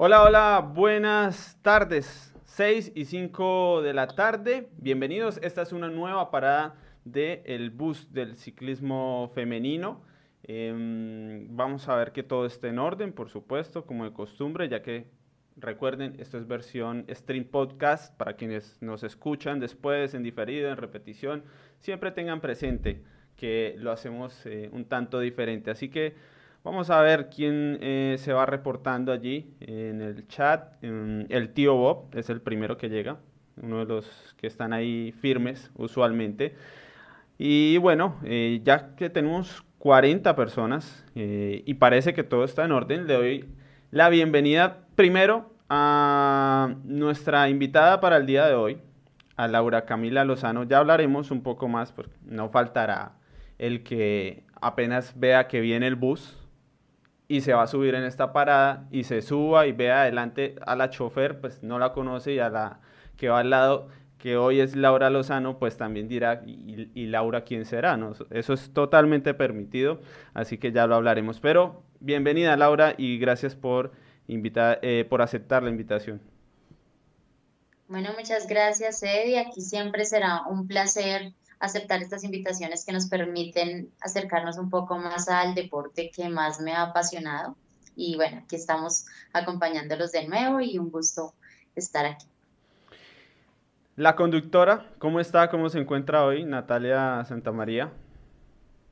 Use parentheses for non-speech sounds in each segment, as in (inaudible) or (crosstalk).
Hola, hola, buenas tardes. 6 y 5 de la tarde. Bienvenidos. Esta es una nueva parada del bus del ciclismo femenino. Em, vamos a ver que todo esté en orden, por supuesto, como de costumbre, ya que recuerden, esto es versión stream podcast para quienes nos escuchan después, en diferido, en repetición. Siempre tengan presente que lo hacemos eh, un tanto diferente. Así que Vamos a ver quién eh, se va reportando allí en el chat. el tío Bob es el primero que llega, uno de los que están ahí firmes usualmente. Y bueno, eh, ya que tenemos 40 personas eh, y parece que todo está en orden, le doy la bienvenida primero a nuestra invitada para el día de hoy, a Laura Camila Lozano. Ya hablaremos un poco más, porque no faltará el que apenas vea que viene el bus y se va a subir en esta parada y se suba y vea adelante a la chofer, pues no la conoce y a la que va al lado, que hoy es Laura Lozano, pues también dirá, ¿y, Laura quién será? ¿no? Eso es totalmente permitido, así que ya lo hablaremos. Pero bienvenida Laura y gracias por, invitar, eh, por aceptar la invitación. Bueno, muchas gracias Eddie, aquí siempre será un placer aceptar estas invitaciones que nos permiten acercarnos un poco más al deporte que más me ha apasionado. Y bueno, aquí estamos acompañándolos de nuevo y un gusto estar aquí. La conductora, ¿cómo está? ¿Cómo se encuentra hoy? Natalia Santamaría.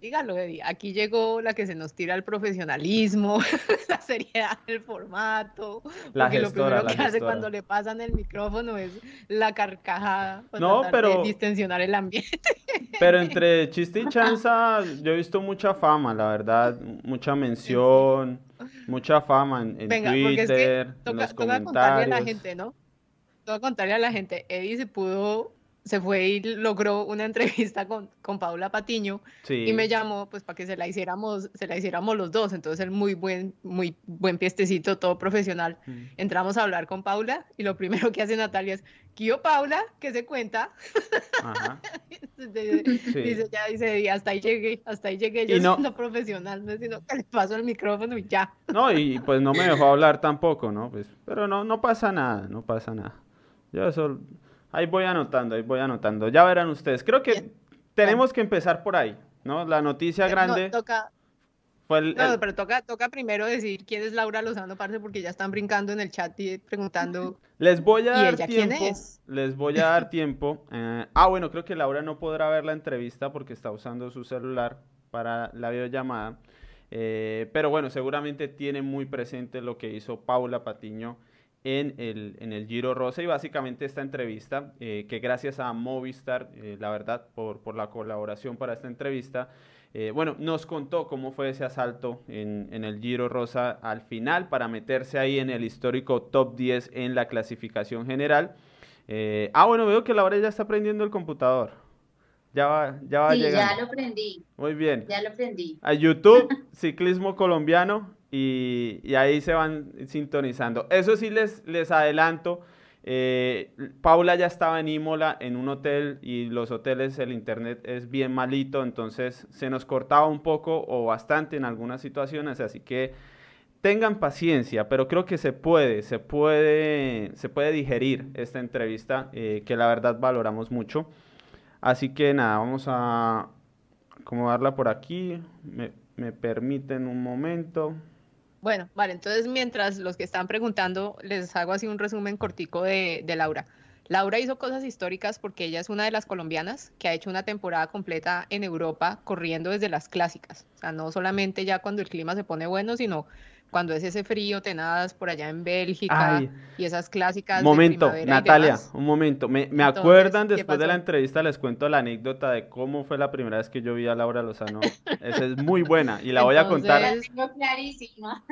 Dígalo, Eddie. Aquí llegó la que se nos tira el profesionalismo, (laughs) la seriedad del formato. La porque lo primero que hace cuando le pasan el micrófono es la carcajada. No, pero. distensionar el ambiente. (laughs) Pero entre chiste y chanza, yo he visto mucha fama, la verdad. Mucha mención, mucha fama en, Twitter, en los comentarios. contarle a la gente, ¿no? Toca contarle a la gente. Eddie se pudo se fue y logró una entrevista con, con Paula Patiño y me llamó pues para que se la hiciéramos, se la hiciéramos los dos, entonces el muy buen, muy buen piestecito, todo profesional. Mm. Entramos a hablar con Paula y lo primero que hace Natalia es, ¿Qué Paula? ¿Qué se cuenta? (laughs) dice, ya dice, y hasta ahí llegué, hasta ahí llegué yo no, siendo profesional, no sino que le paso el micrófono y ya. No, y pues no me dejó hablar tampoco, ¿no? Pues, pero no, no pasa nada, no pasa nada. Yo eso Ahí voy anotando, ahí voy anotando. Ya verán ustedes. Creo que tenemos que empezar por ahí, ¿no? La noticia grande. No, toca. Fue el, no, pero toca, toca primero decir quién es Laura Lozano, parce, porque ya están brincando en el chat y preguntando. (laughs) Les voy a dar tiempo. ¿quién es? Les voy a dar (laughs) tiempo. Eh, ah, bueno, creo que Laura no podrá ver la entrevista porque está usando su celular para la videollamada. Eh, pero bueno, seguramente tiene muy presente lo que hizo Paula Patiño en el, en el Giro Rosa y básicamente esta entrevista, eh, que gracias a Movistar, eh, la verdad, por, por, la colaboración para esta entrevista, eh, bueno, nos contó cómo fue ese asalto en, en, el Giro Rosa al final para meterse ahí en el histórico top 10 en la clasificación general. ah, bueno, veo que Laura ya está prendiendo el computador. Ya va, ya va sí, ya lo prendí. Muy bien. Ya lo prendí. A YouTube, (laughs) Ciclismo Colombiano, y, ahí se van sintonizando. Eso sí les, les adelanto. Eh, Paula ya estaba en Imola en un hotel y los hoteles, el internet es bien malito, entonces se nos cortaba un poco o bastante en algunas situaciones, así que tengan paciencia, pero creo que se puede, se puede, se puede digerir esta entrevista eh, que la verdad valoramos mucho. Así que nada, vamos a acomodarla por aquí. Me, me permiten un momento. Bueno, vale, entonces mientras los que están preguntando, les hago así un resumen cortico de, de Laura. Laura hizo cosas históricas porque ella es una de las colombianas que ha hecho una temporada completa en Europa corriendo desde las clásicas. O sea, no solamente ya cuando el clima se pone bueno, sino cuando es ese frío tenaz por allá en Bélgica y esas clásicas. Momento, Natalia, un momento. Me, me acuerdan después de la entrevista, les cuento la anécdota de cómo fue la primera vez que yo vi a Laura Lozano. Esa es muy buena y la voy a contar. La clarísima.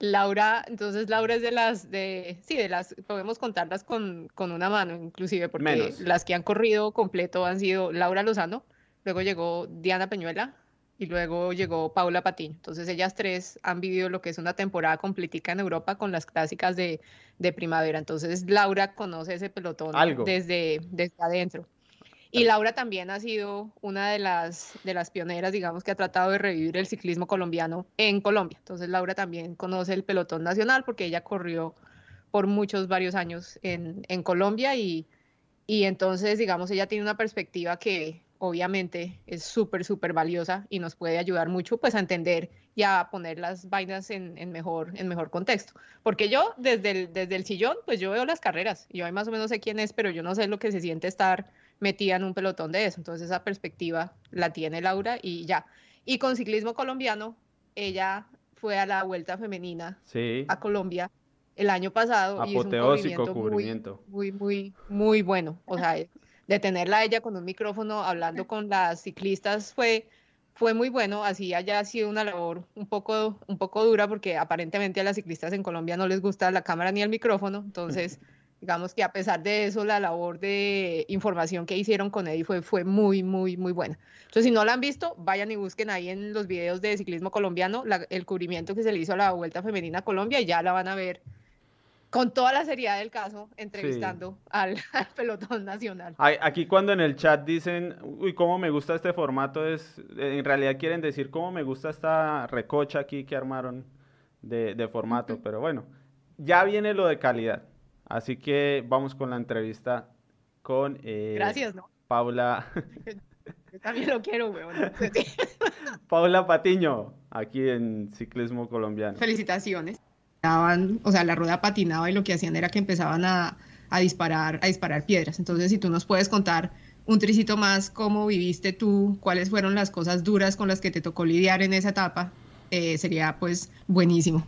Laura, entonces Laura es de las de, sí, de las, podemos contarlas con, con una mano, inclusive, porque las que han corrido completo han sido Laura Lozano, luego llegó Diana Peñuela, y luego llegó Paula Patín. Entonces ellas tres han vivido lo que es una temporada completica en Europa con las clásicas de, primavera. Entonces Laura conoce ese pelotón Desde, desde adentro. Y Laura también ha sido una de las, de las pioneras, digamos, que ha tratado de revivir el ciclismo colombiano en Colombia. Entonces Laura también conoce el pelotón nacional porque ella corrió por muchos, varios años en, en Colombia y, y entonces, digamos, ella tiene una perspectiva que obviamente es súper, súper valiosa y nos puede ayudar mucho pues a entender y a poner las vainas en, en, mejor, en mejor contexto. Porque yo desde el, desde el sillón, pues yo veo las carreras, yo más o menos sé quién es, pero yo no sé lo que se siente estar metida en un pelotón de eso. Entonces esa perspectiva la tiene Laura y ya. Y con ciclismo colombiano, ella fue a la Vuelta Femenina a Colombia el año pasado. Apoteósico y cubrimiento. Muy, muy, muy, bueno. O sea, de tenerla a ella con un micrófono hablando con las ciclistas fue, fue muy bueno. Así haya sido una labor un poco, un poco dura porque aparentemente a las ciclistas en Colombia no les gusta la cámara ni el micrófono. Entonces digamos que a pesar de eso, la labor de información que hicieron con Eddie fue, fue muy, muy, muy buena. Entonces, si no la han visto, vayan y busquen ahí en los videos de ciclismo colombiano el cubrimiento que se le hizo a la Vuelta Femenina a Colombia y ya la van a ver con toda la seriedad del caso, entrevistando (laughs) al, pelotón nacional. Aquí cuando en el chat dicen, uy, cómo me gusta este formato, es en realidad quieren decir cómo me gusta esta recocha aquí que armaron de, de formato, pero bueno, ya viene lo de calidad. Así que vamos con la entrevista con eh, Gracias, ¿no? Paula. (laughs) Yo también lo quiero, weón. (laughs) Paula Patiño, aquí en Ciclismo Colombiano. Felicitaciones. O sea, la rueda patinaba y lo que hacían era que empezaban a, disparar, a disparar piedras. Entonces, si tú nos puedes contar un tricito más cómo viviste tú, cuáles fueron las cosas duras con las que te tocó lidiar en esa etapa, eh, sería pues buenísimo.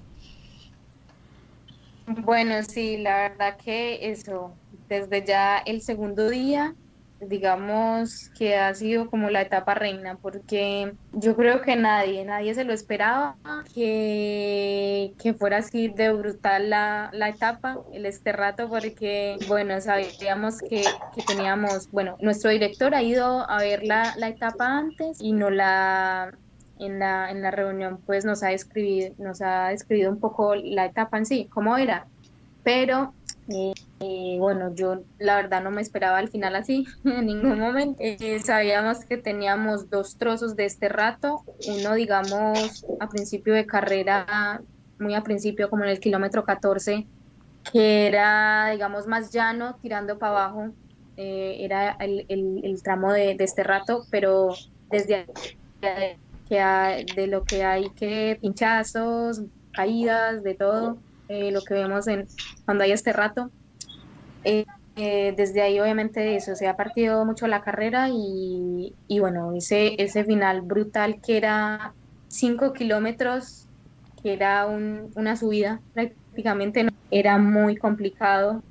Bueno, sí, la verdad que eso, desde ya el segundo día, digamos que ha sido como la etapa reina, porque yo creo que nadie, nadie se lo esperaba que, que fuera así de brutal la, la etapa, el este rato, porque, bueno, sabíamos que, que, teníamos, bueno, nuestro director ha ido a ver la, la etapa antes y no la en la, en la reunión pues nos ha, describido, nos ha descrito un poco la etapa en sí, cómo era, pero eh, eh, bueno, yo la verdad no me esperaba al final así, (laughs) en ningún momento. Eh, sabíamos que teníamos dos trozos de este rato, uno digamos a principio de carrera, muy a principio como en el kilómetro 14, que era digamos más llano, tirando para abajo, era el, el, tramo de, de este rato, pero desde que de lo que hay que pinchazos, caídas, de todo, eh, lo que vemos en, cuando hay este rato. Eh, eh, desde ahí obviamente eso se ha partido mucho la carrera y, y bueno, ese, ese final brutal que era 5 kilómetros, que era un, una subida prácticamente, era muy complicado.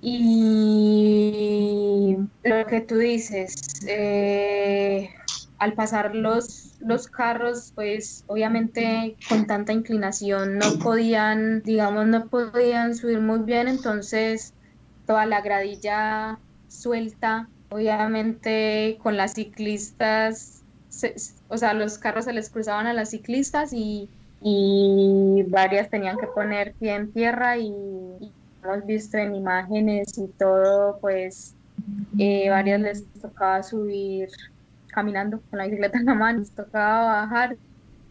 Y lo que tú dices, eh, al pasar los, los carros, pues obviamente con tanta inclinación no podían, digamos, no podían subir muy bien, entonces toda la gradilla suelta, obviamente con las ciclistas, o sea, los carros se les cruzaban a las ciclistas y, y varias tenían que poner pie en tierra y, hemos visto en imágenes y todo, pues eh, varias les tocaba subir caminando con la bicicleta en la mano, nos tocaba bajar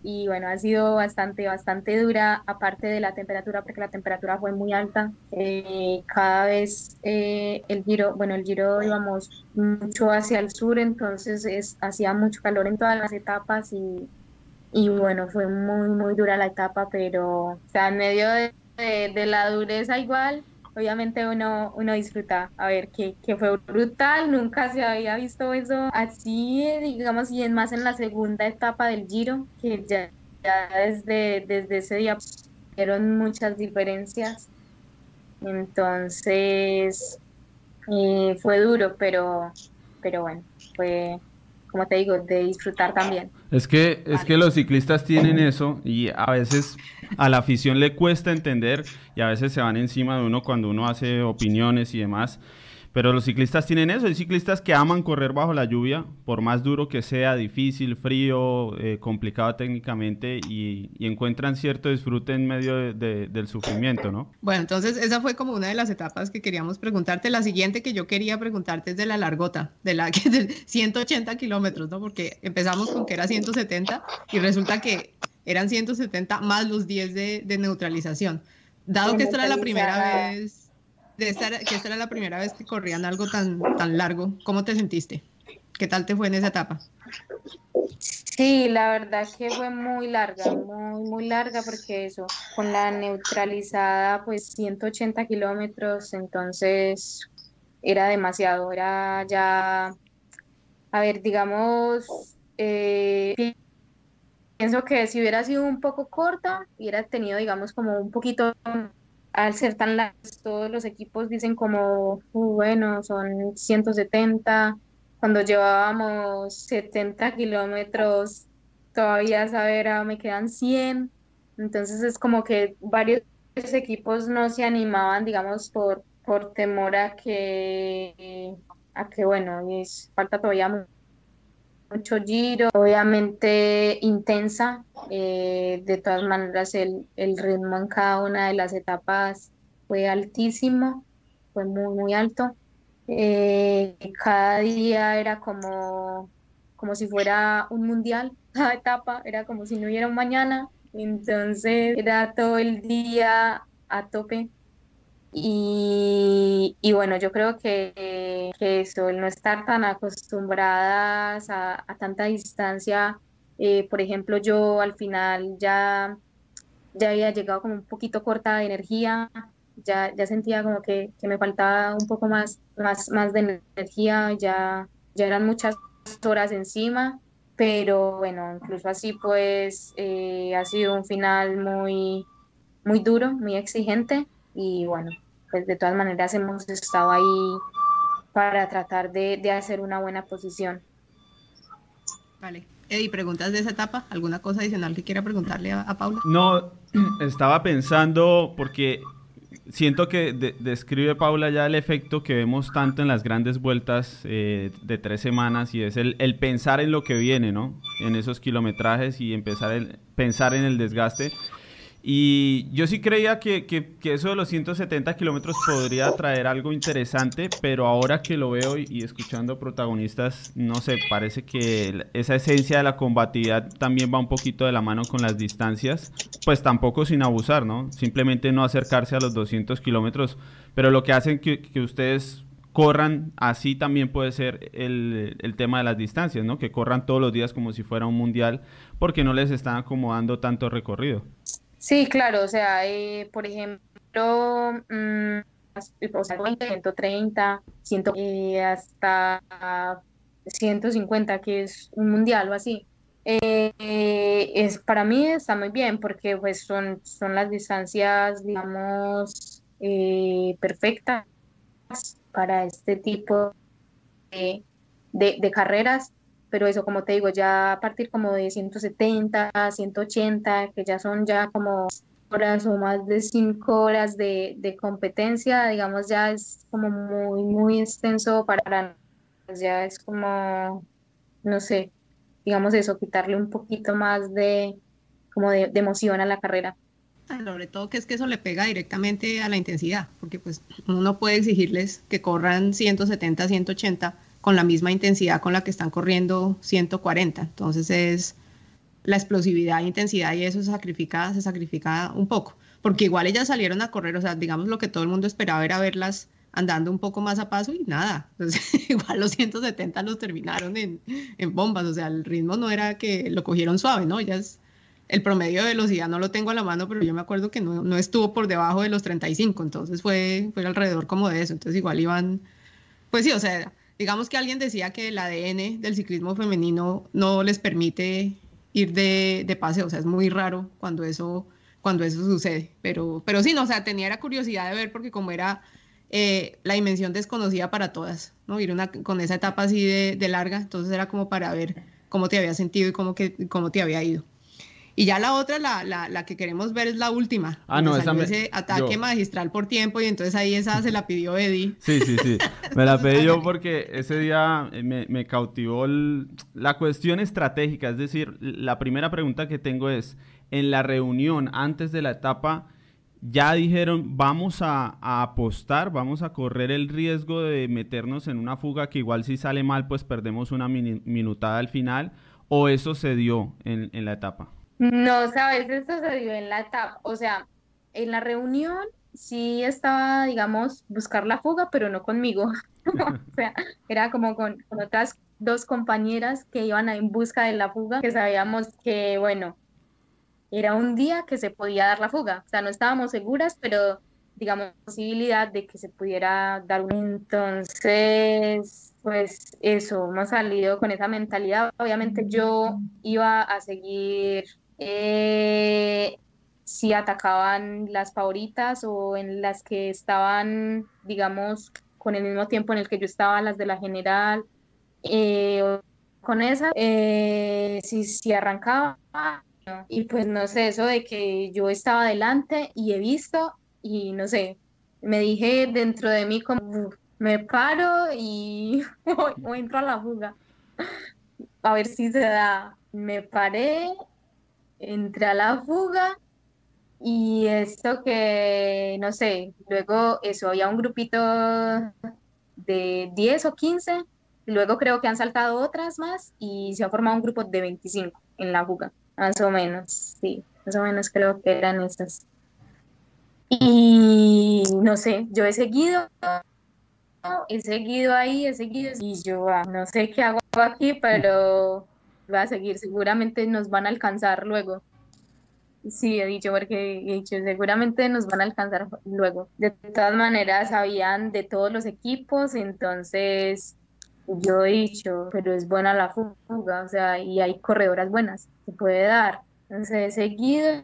y bueno, ha sido bastante, bastante dura, aparte de la temperatura, porque la temperatura fue muy alta. Eh, cada vez eh, el giro, bueno, el giro íbamos mucho hacia el sur, entonces es, hacía mucho calor en todas las etapas y, y bueno, fue muy, muy dura la etapa, pero sea, en medio de la dureza igual, obviamente uno, uno disfruta, a ver, que, que, fue brutal, nunca se había visto eso así, digamos, y es más en la segunda etapa del Giro, que ya, ya desde, desde ese día fueron muchas diferencias, entonces eh, fue duro, pero, pero bueno, fue, como te digo, de disfrutar también. Es que, es que los ciclistas tienen eso y a veces a la afición le cuesta entender y a veces se van encima de uno cuando uno hace opiniones y demás. Pero los ciclistas tienen eso, hay ciclistas que aman correr bajo la lluvia, por más duro que sea, difícil, frío, eh, complicado técnicamente, y, encuentran cierto disfrute en medio del sufrimiento, ¿no? Bueno, entonces esa fue como una de las etapas que queríamos preguntarte. La siguiente que yo quería preguntarte es de la largota, de la que (laughs) de 180 kilómetros, ¿no? Porque empezamos con que era 170 y resulta que eran 170 más los 10 de, de neutralización. Dado que esta era la primera vez que esta era la primera vez que corrían algo tan, tan largo. ¿Cómo te sentiste? ¿Qué tal te fue en esa etapa? Sí, la verdad que fue muy larga, muy, muy larga porque eso, con la neutralizada, pues 180 kilómetros, entonces era demasiado, era ya, a ver, digamos, eh, pienso que si hubiera sido un poco corta, hubiera tenido, digamos, como un poquito al ser tan largos, todos los equipos dicen como, uh, bueno, son 170, cuando llevábamos 70 kilómetros, todavía saber, ah, me quedan 100, entonces es como que varios equipos no se animaban, digamos, por, por temor a que, a que, bueno, es, falta todavía mucho giro, obviamente intensa. Eh, de todas maneras, el, el, ritmo en cada una de las etapas fue altísimo, fue muy, muy alto. Eh, cada día era como, como si fuera un mundial, (laughs) cada etapa era como si no hubiera un mañana. Entonces era todo el día a tope y, bueno, yo creo que, eso, el no estar tan acostumbradas a, tanta distancia, eh, por ejemplo, yo al final ya, ya había llegado como un poquito corta de energía, ya, ya sentía como que, me faltaba un poco más, más, más de energía, ya, ya eran muchas horas encima, pero bueno, incluso así pues eh, ha sido un final muy, muy duro, muy exigente y bueno, pues de todas maneras hemos estado ahí para tratar de, de hacer una buena posición. Vale. Eddie, ¿preguntas de esa etapa? ¿Alguna cosa adicional que quiera preguntarle a, Paula? No, (clears throat) estaba pensando porque siento que describe Paula ya el efecto que vemos tanto en las grandes vueltas eh, de tres semanas y es el, el, pensar en lo que viene, ¿no? En esos kilometrajes y empezar a pensar en el desgaste. Y yo sí creía que, que, eso de los 170 kilómetros podría traer algo interesante, pero ahora que lo veo y, escuchando protagonistas, no sé, parece que esa esencia de la combatividad también va un poquito de la mano con las distancias, pues tampoco sin abusar, ¿no? Simplemente no acercarse a los 200 kilómetros, pero lo que hacen que, que ustedes corran así también puede ser el, el, tema de las distancias, ¿no? Que corran todos los días como si fuera un mundial, porque no les están acomodando tanto recorrido. Sí, claro, o sea, eh, por ejemplo, mmm, o sea, 130, 100, eh, hasta 150, que es un mundial o así. Eh, es, para mí está muy bien porque pues son, son las distancias, digamos, perfectas para este tipo de, de carreras pero eso como te digo, ya a partir como de 170, 180, que ya son ya como horas o más de cinco horas de, de competencia, digamos, ya es como muy, muy extenso para ya es como, no sé, digamos eso, quitarle un poquito más de, como de, de emoción a la carrera. Sobre todo que es que eso le pega directamente a la intensidad, porque pues uno no puede exigirles que corran 170, 180 con la misma intensidad con la que están corriendo 140. Entonces es la explosividad e intensidad y eso se sacrifica, se sacrifica un poco, porque igual ellas salieron a correr, o sea, digamos lo que todo el mundo esperaba era verlas andando un poco más a paso y nada, (laughs) igual los 170 los terminaron en, en, bombas, o sea, el ritmo no era que lo cogieron suave, ¿no? Ellas, el promedio de velocidad no lo tengo a la mano, pero yo me acuerdo que no, no estuvo por debajo de los 35, entonces fue, fue alrededor como de eso, entonces igual iban, pues sí, o sea, digamos que alguien decía que el ADN del ciclismo femenino no les permite ir de, de paseo, o sea, es muy raro cuando eso, cuando eso sucede, pero, pero sí, no, o sea, tenía la curiosidad de ver porque como era eh, la dimensión desconocida para todas, ¿no? Ir una, con esa etapa así de, de, larga, entonces era como para ver cómo te había sentido y cómo, que, cómo te había ido. Y ya la otra, la, la, la que queremos ver es la última. Ah, no, esa me, ese ataque magistral por tiempo y entonces ahí esa se la pidió Eddie. Sí, sí, sí. Me la (laughs) pedí yo porque ese día eh, me, me cautivó la cuestión estratégica. Es decir, la primera pregunta que tengo es, en la reunión antes de la etapa, ya dijeron, vamos a, apostar, vamos a correr el riesgo de meternos en una fuga que igual si sale mal, pues perdemos una minutada al final, o eso se dio en, en la etapa. No, sabes, eso se dio en la etapa, o sea, en la reunión sí estaba, digamos, buscar la fuga, pero no conmigo. (laughs) o sea, era como con, otras dos compañeras que iban en busca de la fuga, que sabíamos que, bueno, era un día que se podía dar la fuga. O sea, no estábamos seguras, pero digamos, posibilidad de que se pudiera dar un... Entonces, pues eso, hemos salido con esa mentalidad. Obviamente yo iba a seguir eh, si atacaban las favoritas o en las que estaban, digamos, con el mismo tiempo en el que yo estaba, las de la general, eh, con esa, eh, si, si arrancaba, y pues no sé, eso de que yo estaba adelante y he visto, y no sé, me dije dentro de mí como, me paro y (laughs) o entro a la fuga, a ver si se da. Me paré entré a la fuga y esto que, no sé, luego eso, había un grupito de 10 o 15, luego creo que han saltado otras más y se ha formado un grupo de 25 en la fuga, más o menos, sí, más o menos creo que eran esas. Y no sé, yo he seguido, he seguido ahí, he seguido y yo ah, no sé qué hago aquí, pero va a seguir, seguramente nos van a alcanzar luego. Sí, he dicho, porque he dicho, seguramente nos van a alcanzar luego. De todas maneras, habían de todos los equipos, entonces yo he dicho, pero es buena la fuga, o sea, y hay corredoras buenas, se puede dar. Entonces, seguido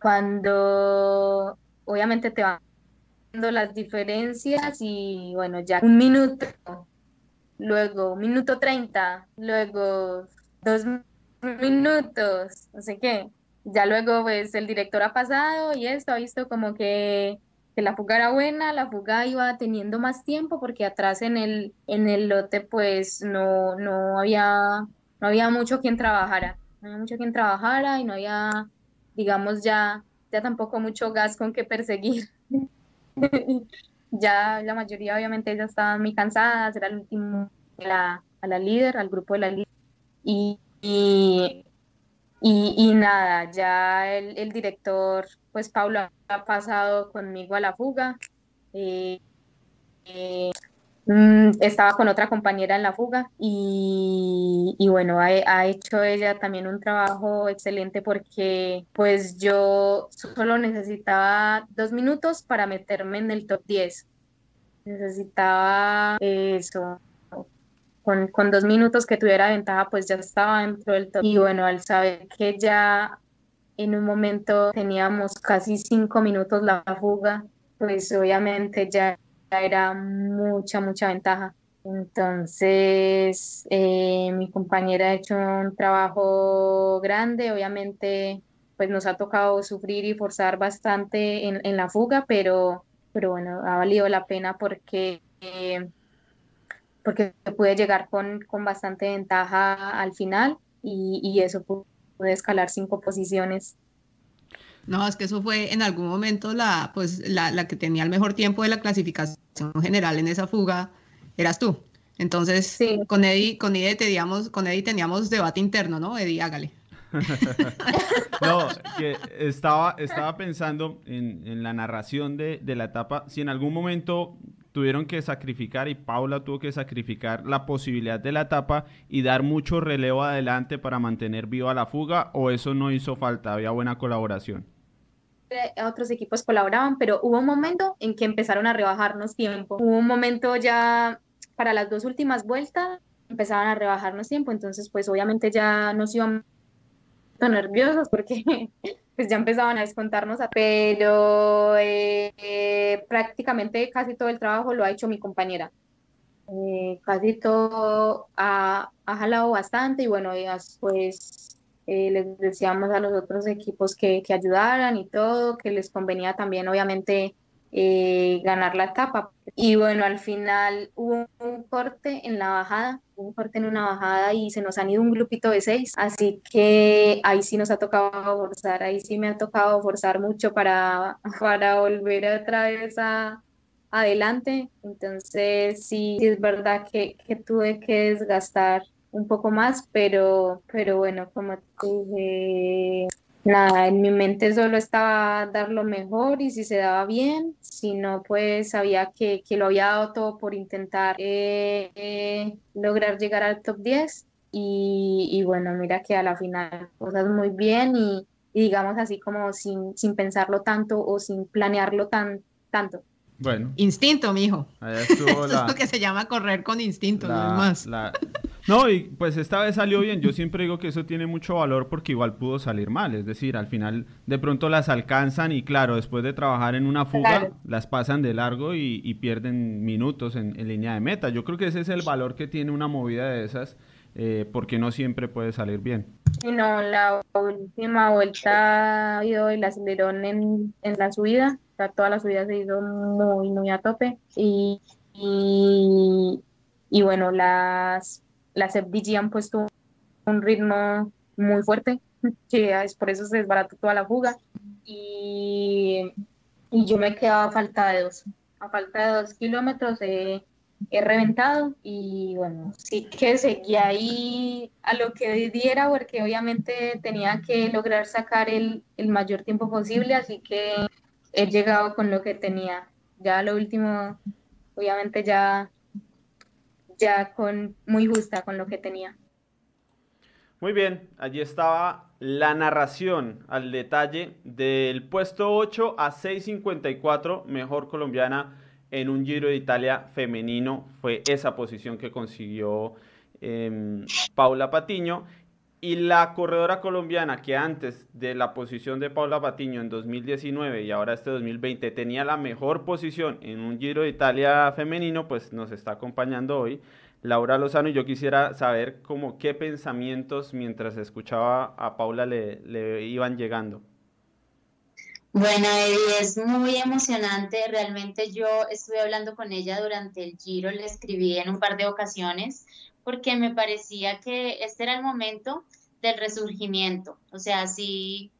cuando obviamente te van dando las diferencias y bueno, ya un minuto, luego un minuto treinta, luego dos minutos, no sé qué. Ya luego, pues, el director ha pasado y esto ha visto como que, la fuga era buena, la fuga iba teniendo más tiempo porque atrás en el, en el lote, pues, no, no había, no había mucho quien trabajara. No había mucho quien trabajara y no había, digamos, ya, ya tampoco mucho gas con que perseguir. (laughs) ya la mayoría, obviamente, ya estaban muy cansadas, era el último la, a la líder, al grupo de la líder y, y, nada, ya el, director, pues Pablo ha pasado conmigo a la fuga. Eh, eh, mm, estaba con otra compañera en la fuga y, bueno, ha, ha, hecho ella también un trabajo excelente porque pues yo solo necesitaba dos minutos para meterme en el top 10. Necesitaba eso, con, dos minutos que tuviera ventaja, pues ya estaba dentro del top. Y bueno, al saber que ya en un momento teníamos casi cinco minutos la fuga, pues obviamente ya era mucha, mucha ventaja. Entonces, eh, mi compañera ha hecho un trabajo grande, obviamente, pues nos ha tocado sufrir y forzar bastante en, en la fuga, pero, pero bueno, ha valido la pena porque eh, porque pude llegar con, con bastante ventaja al final y, y eso pude escalar cinco posiciones. No, es que eso fue en algún momento la, pues, la, la, que tenía el mejor tiempo de la clasificación general en esa fuga, eras tú. Entonces, con Eddie, con Eddie teníamos, con Eddie teníamos debate interno, ¿no? Eddie, hágale. (laughs) no, que estaba, estaba pensando en, en la narración de, de, la etapa, si en algún momento tuvieron que sacrificar y Paula tuvo que sacrificar la posibilidad de la etapa y dar mucho relevo adelante para mantener viva la fuga o eso no hizo falta, había buena colaboración. Eh, otros equipos colaboraban, pero hubo un momento en que empezaron a rebajarnos tiempo. Hubo un momento ya para las dos últimas vueltas empezaban a rebajarnos tiempo, entonces pues obviamente ya nos íbamos nerviosos porque (laughs) pues ya empezaban a descontarnos, pero eh, prácticamente casi todo el trabajo lo ha hecho mi compañera. Eh, casi todo ha, jalado bastante y bueno, pues eh, les decíamos a los otros equipos que, que, ayudaran y todo, que les convenía también obviamente eh, ganar la etapa. Y bueno, al final hubo un corte en la bajada, un corte en una bajada y se nos han ido un grupito de seis, así que ahí sí nos ha tocado forzar, ahí sí me ha tocado forzar mucho para, (laughs) para volver otra vez a, adelante. Entonces sí, es verdad que, que tuve que desgastar un poco más, pero, pero bueno, como te dije, nada, en mi mente solo estaba dar lo mejor y si se daba bien, si no, pues sabía que, que lo había dado todo por intentar eh, eh, lograr llegar al top 10 y, y, bueno, mira que a la final cosas muy bien y, y digamos así como sin, sin, pensarlo tanto o sin planearlo tan, tanto. Bueno. Instinto, mijo. (laughs) Esto es lo que se llama correr con instinto, no más. No, y pues esta vez salió bien. Yo siempre digo que eso tiene mucho valor porque igual pudo salir mal. Es decir, al final de pronto las alcanzan y claro, después de trabajar en una fuga, las pasan de largo y, pierden minutos en, línea de meta. Yo creo que ese es el valor que tiene una movida de esas eh, porque no siempre puede salir bien. Sí, no, la última vuelta ha ido el acelerón en, en la subida. O sea, toda la subida se hizo muy, muy a tope. Y, y, y bueno, las las FDG han puesto un ritmo muy fuerte, (laughs) que es por eso se desbarató toda la fuga. Y, y yo me quedaba a falta de dos. A falta de dos kilómetros he, he reventado y bueno, sí que seguía ahí a lo que diera porque obviamente tenía que lograr sacar el, el mayor tiempo posible, así que he llegado con lo que tenía. Ya lo último, obviamente ya ya con muy justa con lo que tenía. Muy bien, allí estaba la narración al detalle del puesto 8 a 6.54, mejor colombiana en un Giro de Italia femenino. Fue esa posición que consiguió em, Paula Patiño. Y la corredora colombiana que antes de la posición de Paula Patiño en 2019 y ahora este 2020 tenía la mejor posición en un Giro de Italia femenino, pues nos está acompañando hoy. Laura Lozano, y yo quisiera saber como qué pensamientos mientras escuchaba a Paula le, le iban llegando. Bueno, Eddie, es muy emocionante. Realmente yo estuve hablando con ella durante el Giro, le escribí en un par de ocasiones porque me parecía que este era el momento del resurgimiento. O sea, si,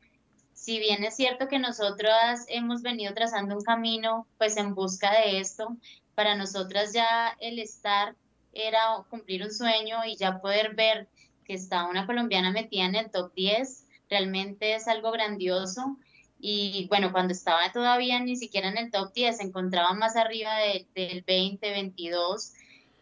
si bien es cierto que nosotras hemos venido trazando un camino pues en busca de esto, para nosotras ya el estar era cumplir un sueño y ya poder ver que está una colombiana metida en el top 10, realmente es algo grandioso. Y bueno, cuando estaba todavía ni siquiera en el top 10, se encontraba más arriba del 20, 22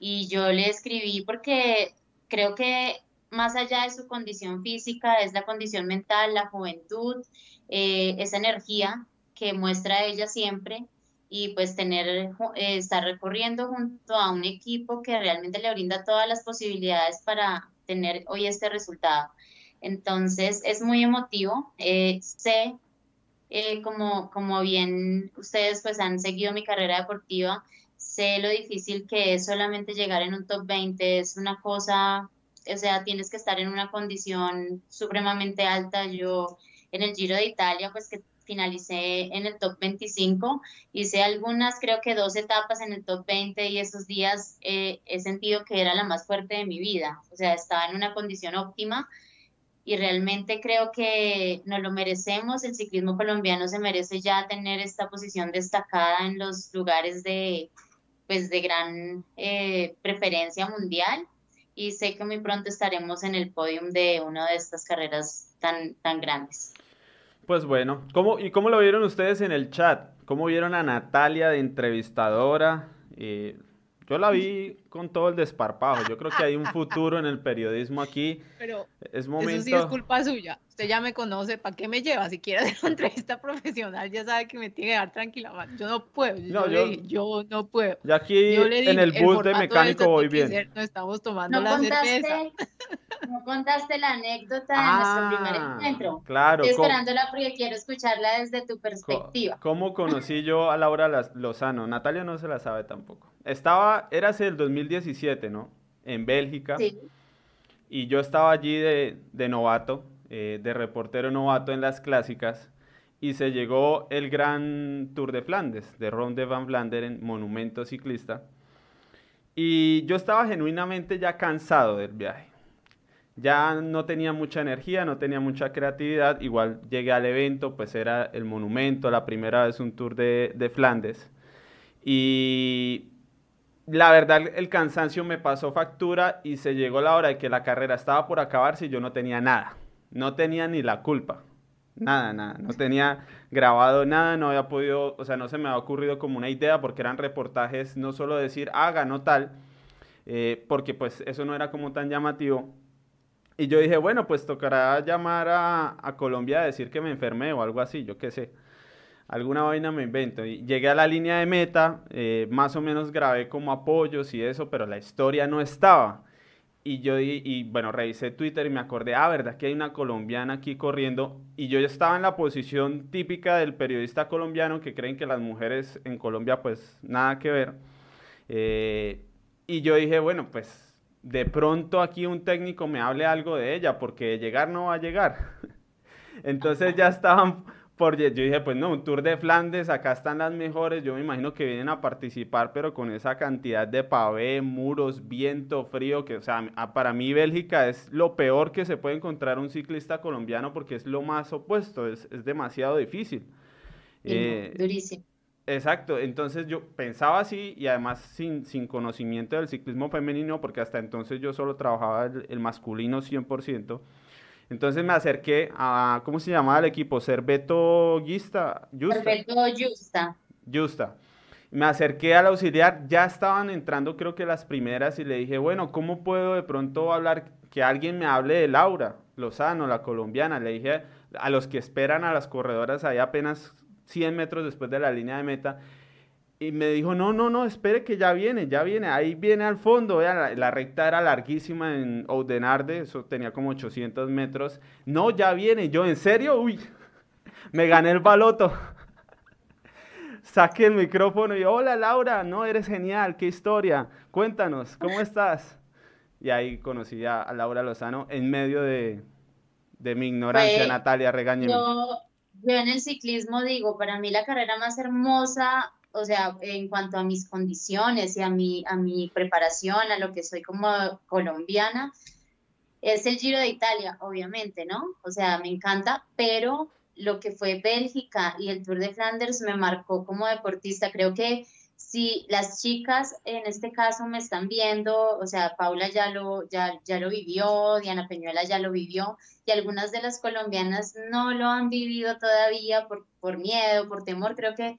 y yo le escribí porque creo que más allá de su condición física, es la condición mental, la juventud, eh, esa energía que muestra ella siempre y pues tener, eh, estar recorriendo junto a un equipo que realmente le brinda todas las posibilidades para tener hoy este resultado. Entonces es muy emotivo. Eh, sé, como, como bien ustedes pues han seguido mi carrera deportiva, sé lo difícil que es solamente llegar en un top 20, es una cosa, o sea, tienes que estar en una condición supremamente alta. Yo en el Giro de Italia, pues que finalicé en el top 25, hice algunas, creo que dos etapas en el top 20 y esos días eh, he sentido que era la más fuerte de mi vida, o sea, estaba en una condición óptima y realmente creo que nos lo merecemos, el ciclismo colombiano se merece ya tener esta posición destacada en los lugares de, pues de gran eh, preferencia mundial y sé que muy pronto estaremos en el podium de una de estas carreras tan, tan grandes. Pues bueno, ¿cómo, ¿y cómo lo vieron ustedes en el chat? ¿Cómo vieron a Natalia de entrevistadora? Eh, yo la vi con todo el desparpajo. Yo creo que hay un futuro en el periodismo aquí. (laughs) Pero es momento... eso sí es culpa suya. Usted ya me conoce. ¿Para qué me lleva? Si quiere hacer una entrevista profesional, ya sabe que me tiene que dejar tranquila. Yo no puedo. Yo, yo, yo no puedo. Y aquí en el bus de mecánico voy bien. no estamos tomando la cerveza. No contaste la anécdota de nuestro primer ah, encuentro. Claro. Estoy esperándola porque quiero escucharla desde tu perspectiva. ¿Cómo conocí yo a Laura Lozano? Natalia no se la sabe tampoco. Estaba, era el 2017, ¿no? En Bélgica. Sí. Y yo estaba allí de, de novato. eh, de reportero novato en las clásicas y se llegó el gran Tour de Flandes de Ron de Van Vlaanderen, monumento ciclista. Y yo estaba genuinamente ya cansado del viaje. Ya no tenía mucha energía, no tenía mucha creatividad. Igual llegué al evento, pues era el monumento, la primera vez un tour de, de Flandes. Y la verdad el cansancio me pasó factura y se llegó la hora de que la carrera estaba por acabarse y yo no tenía nada. No tenía ni la culpa. Nada, nada. No tenía grabado nada, no había podido, o sea, no se me había ocurrido como una idea porque eran reportajes, no solo decir, ah, ganó tal, eh, porque pues eso no era como tan llamativo. Y yo dije, bueno, pues tocará llamar a, a Colombia a decir que me enfermé o algo así, yo qué sé alguna vaina me invento. Y llegué a la línea de meta, eh, más o menos grabé como apoyos y eso, pero la historia no estaba. Y yo, y, bueno, revisé Twitter y me acordé, ah, verdad que hay una colombiana aquí corriendo. Y yo ya estaba en la posición típica del periodista colombiano que creen que las mujeres en Colombia, pues nada que ver. Eh, y yo dije, bueno, pues de pronto aquí un técnico me hable algo de ella, porque llegar no va a llegar. (laughs) Entonces ya estaban porque yo dije, pues no, un tour de Flandes, acá están las mejores, yo me imagino que vienen a participar, pero con esa cantidad de pavé, muros, viento, frío, que, o sea, para mí Bélgica es lo peor que se puede encontrar un ciclista colombiano porque es lo más opuesto, es, demasiado difícil. Eh, durísimo. Exacto, entonces yo pensaba así y además sin, sin, conocimiento del ciclismo femenino, porque hasta entonces yo solo trabajaba el, el masculino 100%. Entonces me acerqué a, ¿cómo se llamaba el equipo? Cerveto Gista. Cerveto Justa. Justa. Me acerqué al auxiliar, ya estaban entrando creo que las primeras y le dije, bueno, ¿cómo puedo de pronto hablar, que alguien me hable de Laura Lozano, la colombiana? Le dije a los que esperan a las corredoras ahí apenas 100 metros después de la línea de meta, y me dijo, no, no, no, espere que ya viene, ya viene, ahí viene al fondo, vean, la, recta era larguísima en Oudenarde, eso tenía como 800 metros. No, ya viene, yo, ¿en serio? Uy, (laughs) me gané el baloto. (laughs) Saqué el micrófono y, hola Laura, no, eres genial, qué historia, cuéntanos, ¿cómo estás? Y ahí conocí a, Laura Lozano en medio de, mi ignorancia, Natalia, regáñeme. Yo, yo en el ciclismo digo, para mí la carrera más hermosa o sea, en cuanto a mis condiciones y a mi, a mi preparación, a lo que soy como colombiana, es el Giro de Italia, obviamente, ¿no? O sea, me encanta, pero lo que fue Bélgica y el Tour de Flanders me marcó como deportista. Creo que si las chicas en este caso me están viendo, o sea, Paula ya lo, ya, ya lo vivió, Diana Peñuela ya lo vivió, y algunas de las colombianas no lo han vivido todavía por, por miedo, por temor, creo que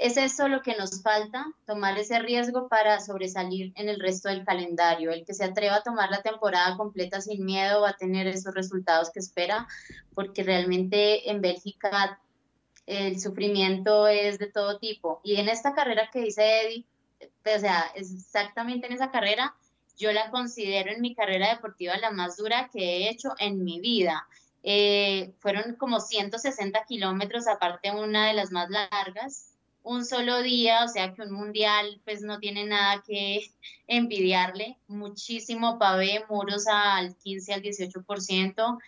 es eso lo que nos falta, tomar ese riesgo para sobresalir en el resto del calendario. El que se atreva a tomar la temporada completa sin miedo va a tener esos resultados que espera, porque realmente en Bélgica el sufrimiento es de todo tipo. Y en esta carrera que dice Eddie, o sea, exactamente en esa carrera, yo la considero en mi carrera deportiva la más dura que he hecho en mi vida. Eh, fueron como 160 kilómetros, aparte una de las más largas, un solo día, o sea que un mundial pues no tiene nada que (laughs) envidiarle, muchísimo pavé, muros al 15 al 18%.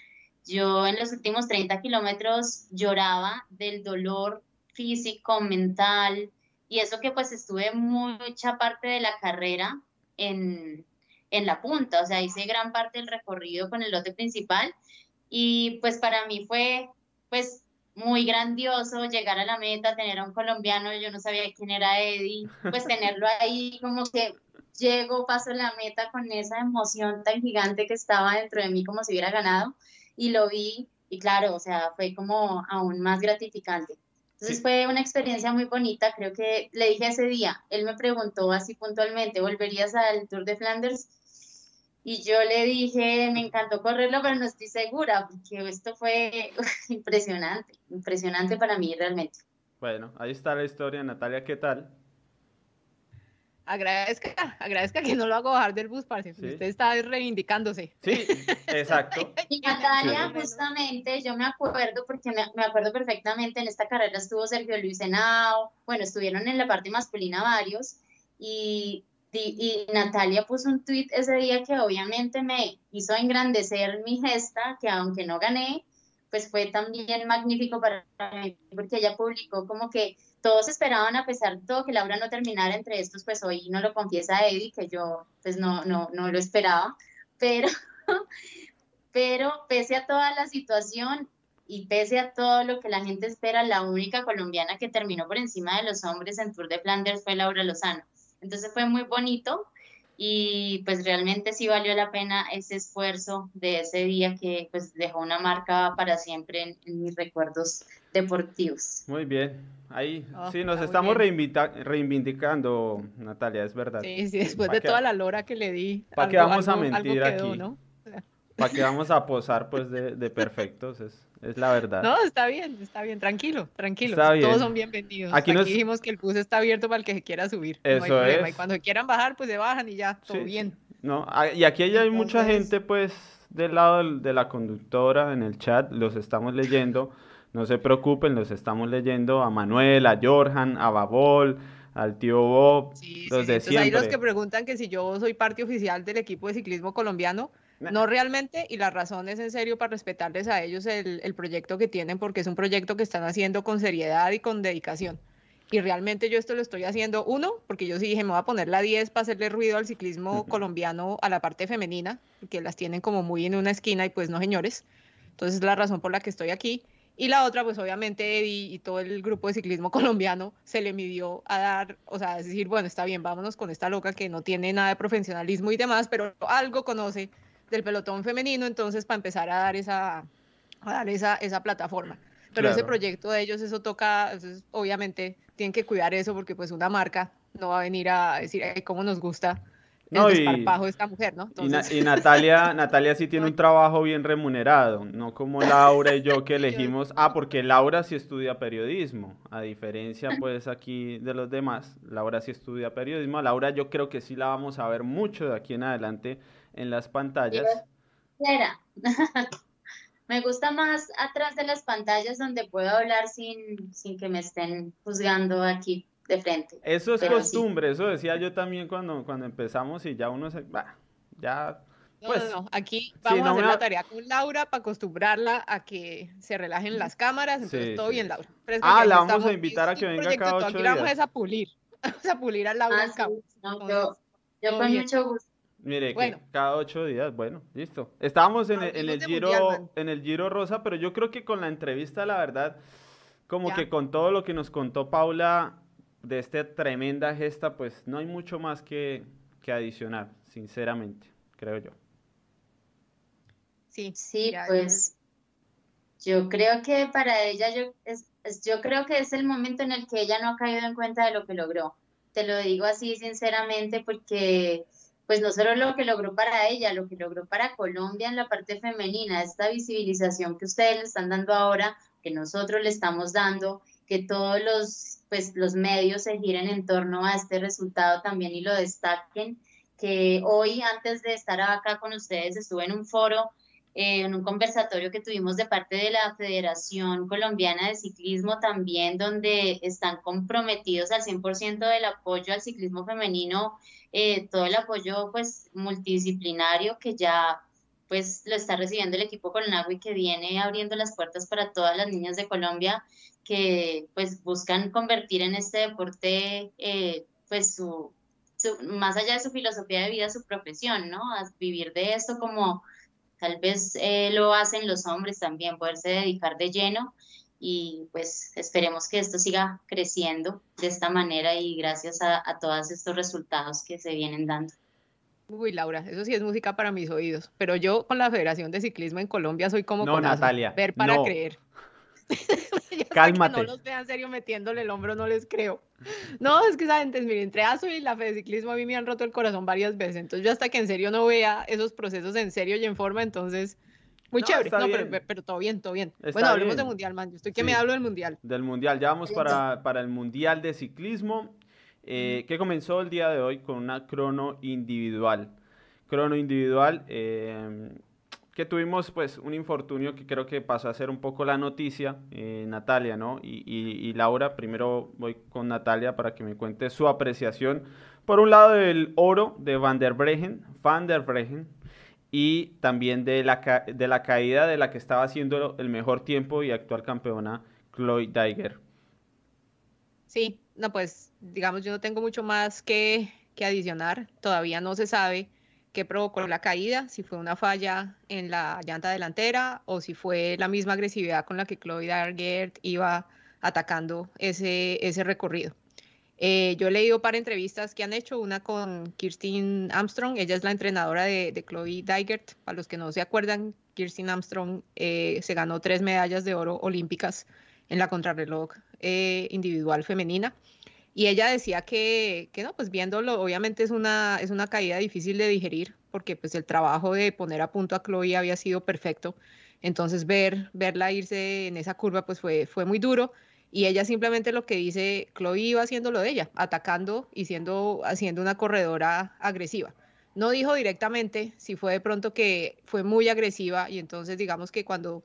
Yo en los últimos 30 kilómetros lloraba del dolor físico, mental, y eso que pues estuve mucha parte de la carrera en, en la punta, o sea, hice gran parte del recorrido con el lote principal y pues para mí fue pues muy grandioso llegar a la meta, tener a un colombiano, yo no sabía quién era Eddie, pues (laughs) tenerlo ahí como que llego, paso la meta con esa emoción tan gigante que estaba dentro de mí como si hubiera ganado y lo vi y claro, o sea, fue como aún más gratificante. Entonces fue una experiencia muy bonita, creo que le dije ese día, él me preguntó así puntualmente, ¿volverías al Tour de Flanders? Y yo le dije, me encantó correrlo, pero no estoy segura, porque esto fue (laughs) impresionante, impresionante para mí realmente. Bueno, ahí está la historia, Natalia, ¿qué tal? Agradezca, agradezca que no lo hago bajar del bus, parce. Usted está reivindicándose. Sí, exacto. (laughs) Y Natalia, justamente, yo me acuerdo, porque me, me, acuerdo perfectamente, en esta carrera estuvo Sergio Luis Henao, bueno, estuvieron en la parte masculina varios, y y Natalia puso un tweet ese día que obviamente me hizo engrandecer mi gesta, que aunque no gané, pues fue también magnífico para mí, porque ella publicó como que todos esperaban, a pesar de todo, que Laura no terminara entre estos, pues hoy no lo confiesa Eddie, que yo pues no, no, no lo esperaba, pero, (laughs) pero pese a toda la situación y pese a todo lo que la gente espera, la única colombiana que terminó por encima de los hombres en Tour de Flanders fue Laura Lozano. Entonces fue muy bonito y pues realmente sí valió la pena ese esfuerzo de ese día que pues dejó una marca para siempre en, mis recuerdos deportivos. Muy bien, ahí ah, sí nos estamos reivindicando, Natalia, es verdad. Sí, sí, después de toda la lora que le di. ¿Para qué vamos a mentir aquí? ¿Para qué vamos a posar pues de, de perfectos? Es, es la verdad. No, está bien, está bien, tranquilo, tranquilo. Todos son bienvenidos. Aquí, dijimos que el bus está abierto para el que se quiera subir. Eso es. Y cuando quieran bajar, pues se bajan y ya, todo bien. No, y aquí hay mucha gente, pues, del lado de la conductora en el chat, los estamos leyendo. No se preocupen, los estamos leyendo a Manuel, a Jorjan, a Babol, al tío Bob, los de siempre. Hay los que preguntan que si yo soy parte oficial del equipo de ciclismo colombiano. No realmente, y la razón es en serio para respetarles a ellos el, el, proyecto que tienen, porque es un proyecto que están haciendo con seriedad y con dedicación. Y realmente yo esto lo estoy haciendo, uno, porque yo sí dije, me voy a poner la 10 para hacerle ruido al ciclismo colombiano a la parte femenina, que las tienen como muy en una esquina y pues no, señores. Entonces es la razón por la que estoy aquí. Y la otra, pues obviamente Eddie y todo el grupo de ciclismo (laughs) colombiano se le midió a dar, o sea, decir, bueno, está bien, vámonos con esta loca que no tiene nada de profesionalismo y demás, pero algo conoce del pelotón femenino, entonces para empezar a dar esa, a dar esa, esa plataforma. Pero ese proyecto de ellos, eso toca, obviamente tienen que cuidar eso porque pues una marca no va a venir a decir, cómo nos gusta el desparpajo de esta mujer, ¿no? Y, Natalia, (laughs) Natalia sí tiene un trabajo bien remunerado, no como Laura y yo que elegimos, ah, porque Laura sí estudia periodismo, a diferencia pues aquí de los demás, Laura sí estudia periodismo, Laura yo creo que sí la vamos a ver mucho de aquí en adelante en las pantallas. (laughs) Me gusta más atrás de las pantallas donde puedo hablar sin, sin que me estén juzgando aquí de frente. Eso es costumbre, eso decía yo también cuando, cuando empezamos y ya uno se... va ya... Pues, no, no, aquí vamos a hacer la tarea con Laura para acostumbrarla a que se relajen las cámaras, entonces todo bien, Laura. ah, la vamos a invitar a que venga cada ocho días. vamos a pulir, (laughs) vamos a pulir a Laura ah, yo, yo con mucho gusto. Mire, que cada ocho días, bueno, listo. Estábamos en, el, en el Giro, en el Giro Rosa, pero yo creo que con la entrevista, la verdad, como que con todo lo que nos contó Paula de esta tremenda gesta, pues no hay mucho más que, que adicionar, sinceramente, creo yo. Sí, sí, pues yo creo que para ella, yo, es, yo creo que es el momento en el que ella no ha caído en cuenta de lo que logró. Te lo digo así sinceramente porque pues no solo lo que logró para ella, lo que logró para Colombia en la parte femenina, esta visibilización que ustedes le están dando ahora, que nosotros le estamos dando, que todos los, pues, los medios se giren en torno a este resultado también y lo destaquen, que hoy antes de estar acá con ustedes estuve en un foro en un conversatorio que tuvimos de parte de la Federación Colombiana de Ciclismo también, donde están comprometidos al 100% del apoyo al ciclismo femenino, eh, todo el apoyo pues multidisciplinario que ya pues lo está recibiendo el equipo Colonagua y que viene abriendo las puertas para todas las niñas de Colombia que pues buscan convertir en este deporte eh, pues su, más allá de su filosofía de vida, su profesión, ¿no? Vivir de esto como Tal vez eh, lo hacen los hombres también, poderse dedicar de lleno y pues esperemos que esto siga creciendo de esta manera y gracias a, todos estos resultados que se vienen dando. Uy, Laura, eso sí es música para mis oídos, pero yo con la Federación de Ciclismo en Colombia soy como no, Natalia, ver para creer. (laughs) Cálmate. no los vean serio metiéndole el hombro, no les creo. No, es que esa gente, miren, entre ASO y la Fede Ciclismo a mí me han roto el corazón varias veces. Entonces, yo hasta que en serio no vea esos procesos en serio y en forma, entonces. Muy chévere, no, pero, todo bien, todo bien. bueno, hablemos de Mundial, man. Yo estoy que me hablo del Mundial. Del Mundial, ya vamos para, para el Mundial de Ciclismo, eh, que comenzó el día de hoy con una crono individual. Crono individual, eh, que tuvimos pues un infortunio que creo que pasó a ser un poco la noticia, eh, Natalia, ¿no? Y, y, Laura, primero voy con Natalia para que me cuente su apreciación. Por un lado del oro de Van der Bregen, Van der Bregen, y también de la, de la caída de la que estaba haciendo el mejor tiempo y actual campeona, Chloe Daiger. Sí, no, pues digamos, yo no tengo mucho más que, que adicionar, todavía no se sabe qué provocó la caída, si fue una falla en la llanta delantera o si fue la misma agresividad con la que Chloe Dargert iba atacando ese, ese recorrido. Eh, yo he leído para entrevistas que han hecho, una con Kirsten Armstrong, ella es la entrenadora de, de Chloe Dygert. Para los que no se acuerdan, Kirsten Armstrong eh, se ganó tres medallas de oro olímpicas en la contrarreloj eh, individual femenina. Y ella decía que, que, no, pues viéndolo, obviamente es una, es una caída difícil de digerir, porque pues el trabajo de poner a punto a Chloe había sido perfecto. Entonces ver, verla irse en esa curva pues fue, fue muy duro. Y ella simplemente lo que dice, Chloe iba haciendo lo de ella, atacando y siendo, haciendo una corredora agresiva. No dijo directamente si fue de pronto que fue muy agresiva y entonces digamos que cuando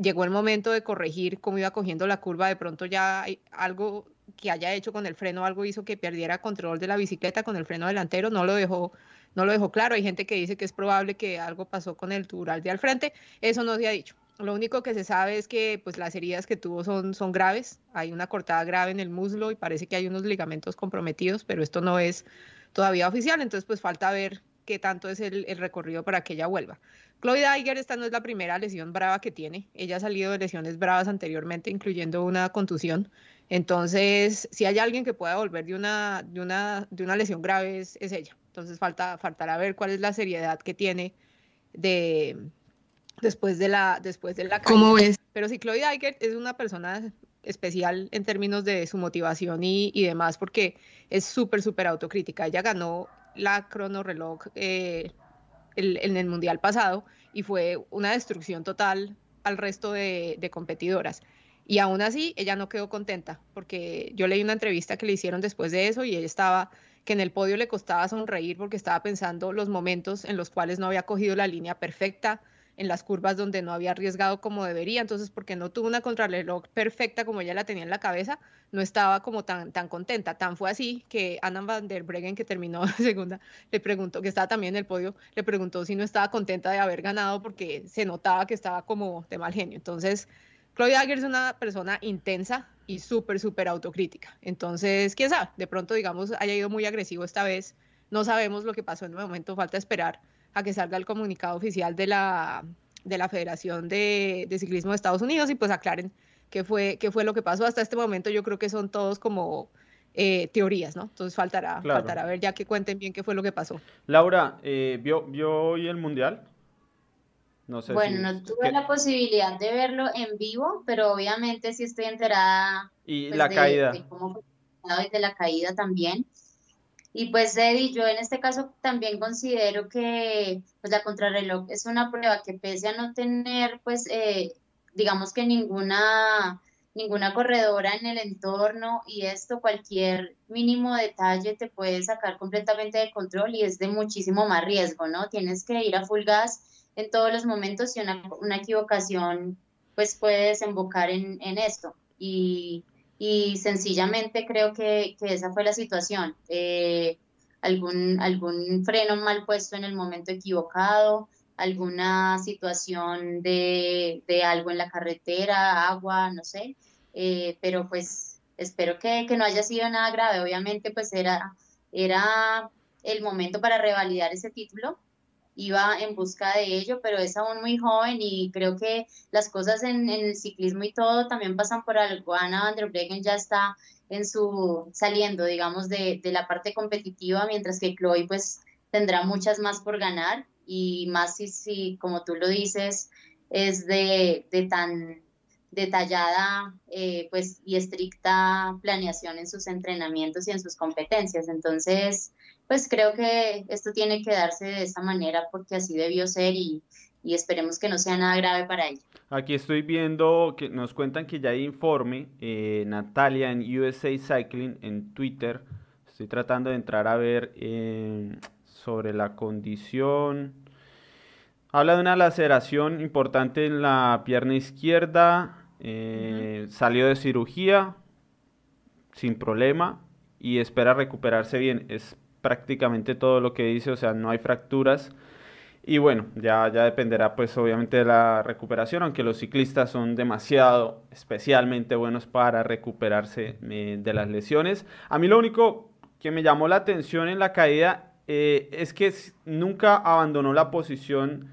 llegó el momento de corregir cómo iba cogiendo la curva, de pronto ya algo que haya hecho con el freno, algo hizo que perdiera control de la bicicleta con el freno delantero, no lo dejó, no lo dejó claro. Hay gente que dice que es probable que algo pasó con el tubular de al frente, eso no se ha dicho. Lo único que se sabe es que pues, las heridas que tuvo son, son graves. Hay una cortada grave en el muslo y parece que hay unos ligamentos comprometidos, pero esto no es todavía oficial, entonces pues falta ver qué tanto es el, el recorrido para que ella vuelva. Chloe Daiger, esta no es la primera lesión brava que tiene. Ella ha salido de lesiones bravas anteriormente, incluyendo una contusión. Entonces, si hay alguien que pueda volver de una, de una, de una lesión grave, es, ella. Entonces, falta, faltará ver cuál es la seriedad que tiene de, después de la, después de la ¿Cómo es? Pero si Chloe Daiger es una persona especial en términos de su motivación y, y demás, porque es súper, súper autocrítica. Ella ganó la cronorreloj eh, en el mundial pasado y fue una destrucción total al resto de, de, competidoras. Y aún así, ella no quedó contenta, porque yo leí una entrevista que le hicieron después de eso y ella estaba que en el podio le costaba sonreír porque estaba pensando los momentos en los cuales no había cogido la línea perfecta, en las curvas donde no había arriesgado como debería, entonces porque no tuvo una contrarreloj perfecta como ella la tenía en la cabeza, no estaba como tan, tan contenta. Tan fue así que Anna van der Breggen, que terminó la (laughs) segunda, le preguntó, que estaba también en el podio, le preguntó si no estaba contenta de haber ganado porque se notaba que estaba como de mal genio. Entonces, Chloe Dagger es una persona intensa y súper, súper autocrítica. Entonces, quién sabe, de pronto, digamos, haya ido muy agresivo esta vez. No sabemos lo que pasó en el momento, falta esperar a que salga el comunicado oficial de la, de la Federación de, Ciclismo de Estados Unidos y pues aclaren qué fue, qué fue lo que pasó. Hasta este momento yo creo que son todos como eh, teorías, ¿no? Entonces faltará, faltará ver ya que cuenten bien qué fue lo que pasó. Laura, eh, ¿vio, ¿vio hoy el Mundial? No sé bueno, no tuve la posibilidad de verlo en vivo, pero obviamente sí estoy enterada. Y pues, la caída. De cómo fue de la caída también. Y pues Eddie, yo en este caso también considero que pues, la contrarreloj es una prueba que pese a no tener, pues, eh, digamos que ninguna, ninguna corredora en el entorno y esto, cualquier mínimo detalle te puede sacar completamente de control y es de muchísimo más riesgo, ¿no? Tienes que ir a full gas en todos los momentos y una, una equivocación pues puede desembocar en, en esto. Y y sencillamente creo que, que esa fue la situación. Eh, algún, algún freno mal puesto en el momento equivocado, alguna situación de, de algo en la carretera, agua, no sé, eh, pero pues espero que, que, no haya sido nada grave. Obviamente pues era, era el momento para revalidar ese título iba en busca de ello, pero es aún muy joven y creo que las cosas en, el ciclismo y todo también pasan por algo. Ana van der Breggen ya está en su saliendo, digamos, de, de, la parte competitiva, mientras que Chloe pues tendrá muchas más por ganar y más si, si como tú lo dices, es de, de tan detallada eh, pues y estricta planeación en sus entrenamientos y en sus competencias. Entonces, pues creo que esto tiene que darse de esa manera porque así debió ser y, esperemos que no sea nada grave para ella. Aquí estoy viendo que nos cuentan que ya hay informe, eh, Natalia en USA Cycling en Twitter, estoy tratando de entrar a ver eh, sobre la condición. Habla de una laceración importante en la pierna izquierda, eh, salió de cirugía sin problema y espera recuperarse bien. Es prácticamente todo lo que dice, o sea, no hay fracturas. Y bueno, ya, ya dependerá pues obviamente de la recuperación, aunque los ciclistas son demasiado especialmente buenos para recuperarse eh, de las lesiones. A mí lo único que me llamó la atención en la caída eh, es que nunca abandonó la posición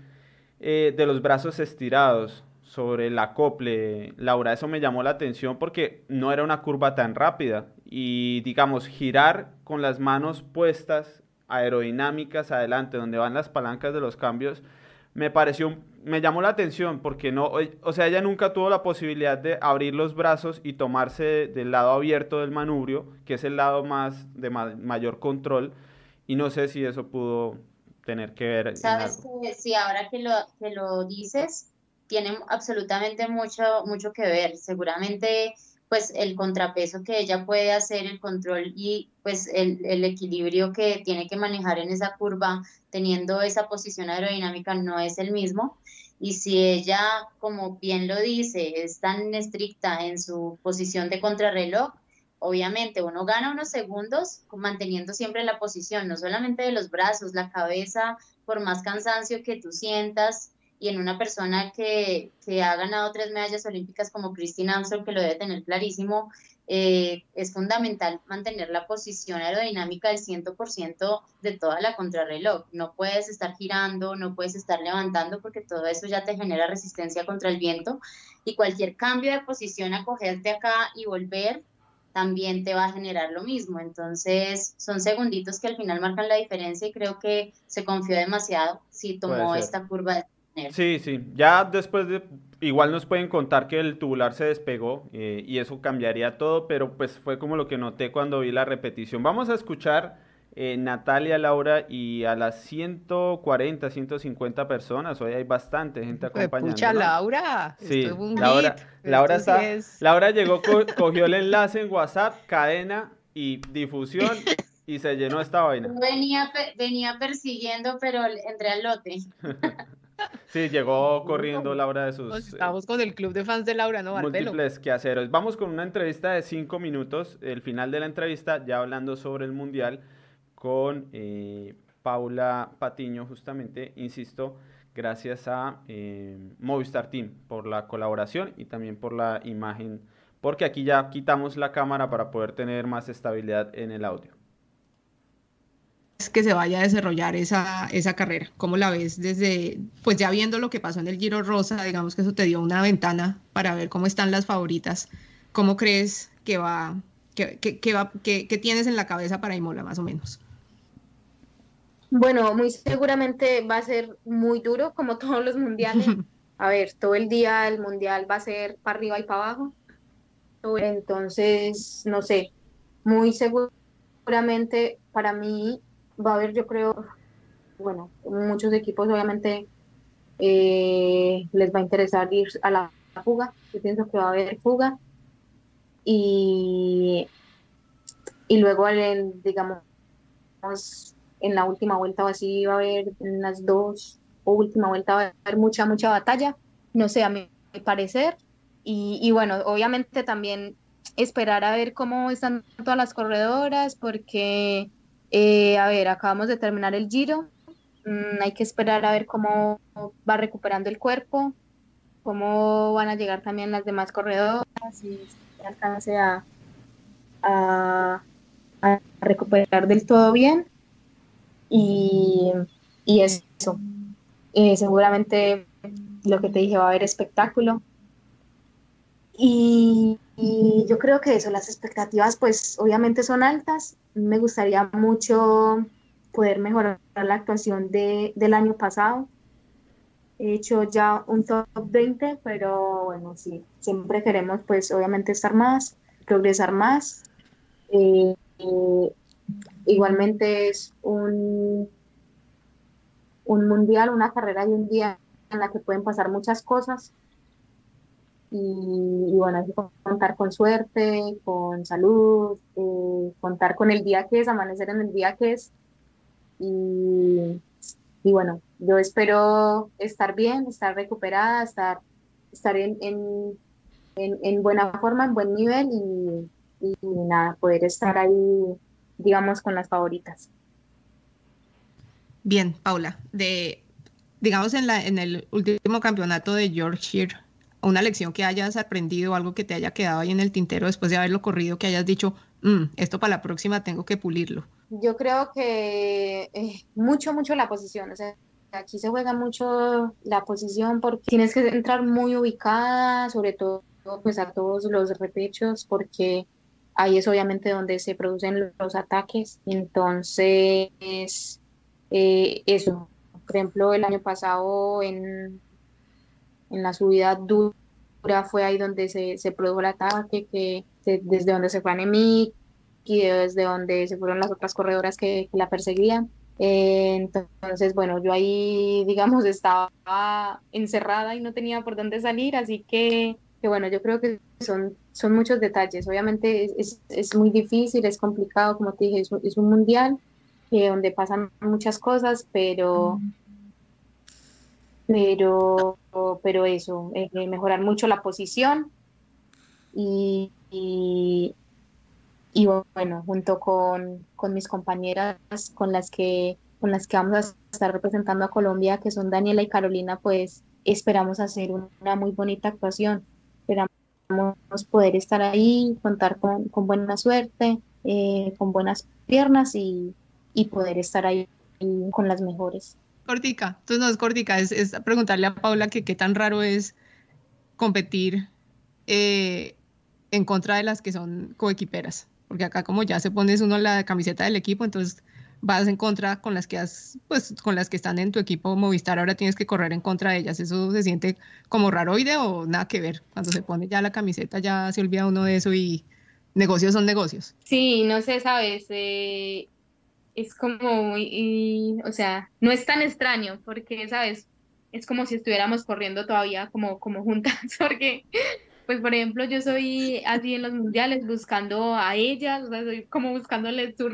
eh, de los brazos estirados sobre el acople, Laura. Eso me llamó la atención porque no era una curva tan rápida y digamos girar con las manos puestas aerodinámicas adelante, donde van las palancas de los cambios, me pareció, me llamó la atención porque no, o sea, ella nunca tuvo la posibilidad de abrir los brazos y tomarse del lado abierto del manubrio, que es el lado más de mayor control, y no sé si eso pudo tener que ver. Sabes que sí, ahora que lo, que lo dices, tiene absolutamente mucho, mucho que ver. Seguramente pues el contrapeso que ella puede hacer, el control y pues el, equilibrio que tiene que manejar en esa curva teniendo esa posición aerodinámica no es el mismo. Y si ella, como bien lo dice, es tan estricta en su posición de contrarreloj, obviamente uno gana unos segundos manteniendo siempre la posición, no solamente de los brazos, la cabeza, por más cansancio que tú sientas, y en una persona que, ha ganado tres medallas olímpicas como Christine Armstrong, que lo debe tener clarísimo, eh, es fundamental mantener la posición aerodinámica del 100% de toda la contrarreloj. No puedes estar girando, no puedes estar levantando porque todo eso ya te genera resistencia contra el viento y cualquier cambio de posición, acogerte acá y volver, también te va a generar lo mismo. Entonces, son segunditos que al final marcan la diferencia y creo que se confió demasiado si tomó esta curva de Sí, sí. Ya después de, igual nos pueden contar que el tubular se despegó eh, y eso cambiaría todo, pero pues fue como lo que noté cuando vi la repetición. Vamos a escuchar eh, Natalia, Laura y a las 140, 150 personas. Hoy hay bastante gente acompañando. Escucha, Laura. Sí, Laura, Laura, está, Laura llegó, (laughs) cogió el enlace en WhatsApp, cadena y difusión. y se llenó esta vaina. Venía, venía persiguiendo, pero entré al lote. (laughs) Sí, llegó (laughs) corriendo Laura de sus... Pues estamos con el club de fans de Laura, ¿no? Múltiples quehaceros. Vamos con una entrevista de cinco minutos, el final de la entrevista, ya hablando sobre el Mundial, con eh, Paula Patiño, justamente, insisto, gracias a eh, Movistar Team por la colaboración y también por la imagen, porque aquí ya quitamos la cámara para poder tener más estabilidad en el audio que se vaya a desarrollar esa, esa carrera? ¿Cómo la ves desde, pues ya viendo lo que pasó en el Giro Rosa, digamos que eso te dio una ventana para ver cómo están las favoritas? ¿Cómo crees que va, que, que, va, que, tienes en la cabeza para Imola más o menos? Bueno, muy seguramente va a ser muy duro, como todos los mundiales. (laughs) A ver, todo el día el mundial va a ser para arriba y para abajo. Entonces, no sé, muy seguramente para mí va a haber, yo creo, bueno, muchos equipos obviamente eh, les va a interesar ir a la fuga. Yo pienso que va a haber fuga. Y, y luego, digamos, en la última vuelta o así va a haber en las dos o última vuelta va a haber mucha, mucha batalla. No sé, a mi parecer. Y, y bueno, obviamente también esperar a ver cómo están todas las corredoras, porque eh, a ver, acabamos de terminar el giro. Mm, hay que esperar a ver cómo va recuperando el cuerpo, cómo van a llegar también las demás corredoras si alcance a, recuperar del todo bien. Y, y eso. Eh, seguramente lo que te dije va a haber espectáculo. Y, y, yo creo que eso, las expectativas pues obviamente son altas me gustaría mucho poder mejorar la actuación de, del año pasado. He hecho ya un top 20, pero bueno, sí, siempre queremos pues obviamente estar más, progresar más. Eh, igualmente es un, un mundial, una carrera y un día en la que pueden pasar muchas cosas y, bueno, hay que contar con suerte, con salud, eh, contar con el día que es, amanecer en el día que es. Y, bueno, yo espero estar bien, estar recuperada, estar, estar en, en, en, buena forma, en buen nivel y, y nada, poder estar ahí, digamos, con las favoritas. Bien, Paula, de, digamos en, la, en el último campeonato de Yorkshire, una lección que hayas aprendido, algo que te haya quedado ahí en el tintero después de haberlo corrido, que hayas dicho, mm, esto para la próxima tengo que pulirlo. Yo creo que eh, mucho, mucho la posición, o sea, aquí se juega mucho la posición porque tienes que entrar muy ubicada, sobre todo pues a todos los repechos, porque ahí es obviamente donde se producen los ataques. Entonces, eh, eso, por ejemplo, el año pasado en, en la subida dura fue ahí donde se, se produjo el ataque, que desde donde se fue Anemic y desde donde se fueron las otras corredoras que, la perseguían. Eh, entonces, bueno, yo ahí, (laughs) digamos, estaba encerrada y no tenía por dónde salir, así que, que bueno, yo creo que son, son muchos detalles. Obviamente es, es, muy difícil, es complicado, como te dije, es, es un mundial eh, donde pasan muchas cosas, pero, pero, pero eso, eh, mejorar mucho la posición y, y, bueno, junto con, con, mis compañeras con las que con las que vamos a estar representando a Colombia, que son Daniela y Carolina, pues esperamos hacer una muy bonita actuación. Esperamos poder estar ahí, contar con, con buena suerte, eh, con buenas piernas y, y poder estar ahí con las mejores. Cortica, entonces no es cortica, es, preguntarle a Paula que qué tan raro es competir eh, en contra de las que son coequiperas, porque acá como ya se pones uno la camiseta del equipo, entonces vas en contra con las que has, pues con las que están en tu equipo Movistar, ahora tienes que correr en contra de ellas. ¿Eso se siente como raro o nada que ver? Cuando se pone ya la camiseta ya se olvida uno de eso y negocios son negocios. Sí, no sé, sabes, eh, es como muy, o sea, no es tan extraño porque, ¿sabes? Es como si estuviéramos corriendo todavía como, como juntas, (laughs) porque, pues, por ejemplo, yo soy así en los mundiales buscando a ellas, o sea, soy como buscándole su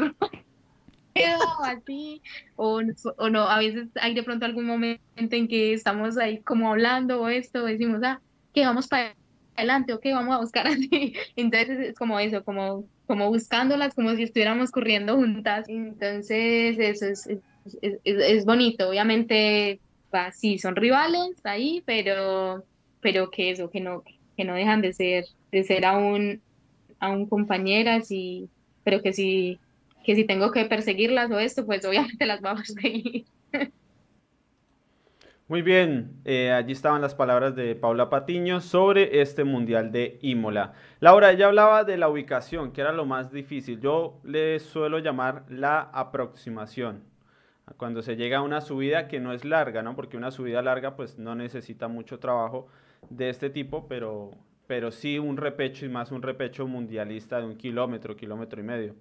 (laughs) así, o, o no, a veces hay de pronto algún momento en que estamos ahí como hablando o esto, decimos, ah, que vamos para adelante, o que vamos a buscar así, (laughs) entonces es como eso, como como buscándolas, como si estuviéramos corriendo juntas. Entonces, eso es, es, es, bonito. Obviamente, va, sí, son rivales ahí, pero, pero que eso, que no, que no dejan de ser, de ser aún, aún compañeras, y, pero que si, que si tengo que perseguirlas o esto, pues obviamente las vamos a seguir. (laughs) Muy bien, eh, allí estaban las palabras de Paula Patiño sobre este Mundial de Imola. Laura, ella hablaba de la ubicación, que era lo más difícil. Yo le suelo llamar la aproximación. Cuando se llega a una subida que no es larga, ¿no? Porque una subida larga pues no necesita mucho trabajo de este tipo, pero, pero sí un repecho y más un repecho mundialista de un kilómetro, kilómetro y medio.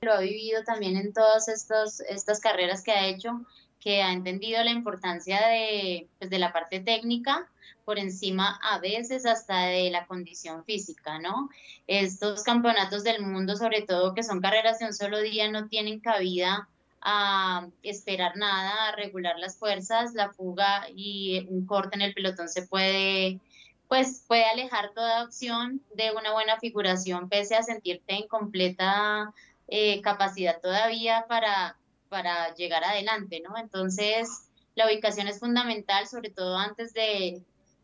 Lo ha vivido también en todas estas carreras que ha hecho, que ha entendido la importancia de, pues, de la parte técnica por encima a veces hasta de la condición física, ¿no? Estos campeonatos del mundo, sobre todo que son carreras de un solo día, no tienen cabida a esperar nada, a regular las fuerzas, la fuga y un corte en el pelotón se puede pues puede alejar toda opción de una buena figuración pese a sentirte en completa eh, capacidad todavía para, para llegar adelante, ¿no? Entonces, la ubicación es fundamental, sobre todo antes de,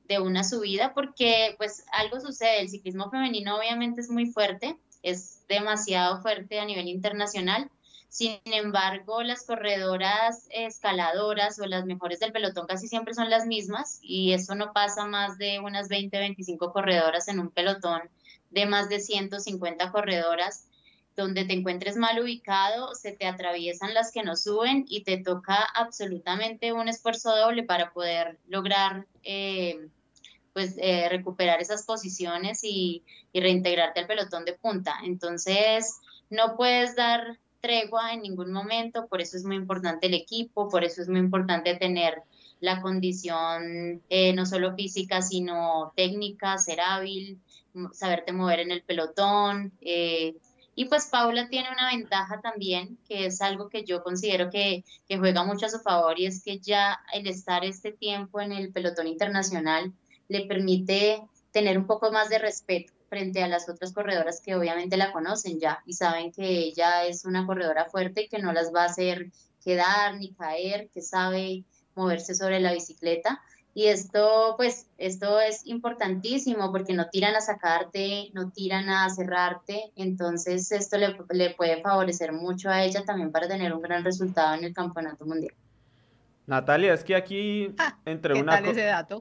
de una subida, porque pues algo sucede, el ciclismo femenino obviamente es muy fuerte, es demasiado fuerte a nivel internacional, sin embargo, las corredoras escaladoras o las mejores del pelotón casi siempre son las mismas y eso no pasa más de unas 20, 25 corredoras en un pelotón de más de 150 corredoras donde te encuentres mal ubicado, se te atraviesan las que no suben y te toca absolutamente un esfuerzo doble para poder lograr eh, pues eh, recuperar esas posiciones y, reintegrarte al pelotón de punta. Entonces, no puedes dar tregua en ningún momento, por eso es muy importante el equipo, por eso es muy importante tener la condición eh, no solo física, sino técnica, ser hábil, saberte mover en el pelotón, Y pues Paula tiene una ventaja también, que es algo que yo considero que, que juega mucho a su favor, y es que ya el estar este tiempo en el pelotón internacional le permite tener un poco más de respeto frente a las otras corredoras que obviamente la conocen ya y saben que ella es una corredora fuerte que no las va a hacer quedar ni caer, que sabe moverse sobre la bicicleta. Y esto, pues, esto es importantísimo porque no tiran a sacarte, no tiran a cerrarte, entonces esto le, le puede favorecer mucho a ella también para tener un gran resultado en el campeonato mundial. Natalia, es que aquí ah, entre, una,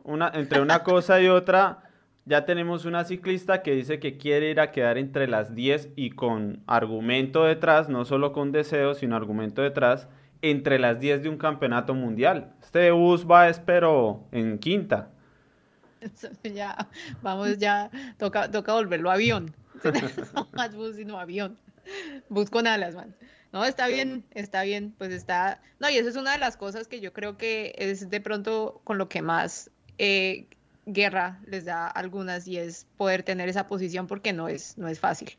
una, entre una (laughs) cosa y otra ya tenemos una ciclista que dice que quiere ir a quedar entre las 10 y con argumento detrás, no solo con deseo, sino argumento detrás, entre las 10 de un campeonato mundial. Este bus va, espero, en quinta. Ya, vamos ya, toca, toca volverlo avión. (laughs) no más bus, sino avión. Bus con alas, man. No, está bien, está bien, pues está... No, y esa es una de las cosas que yo creo que es de pronto con lo que más... Eh, guerra les da algunas y es poder tener esa posición porque no es, no es fácil.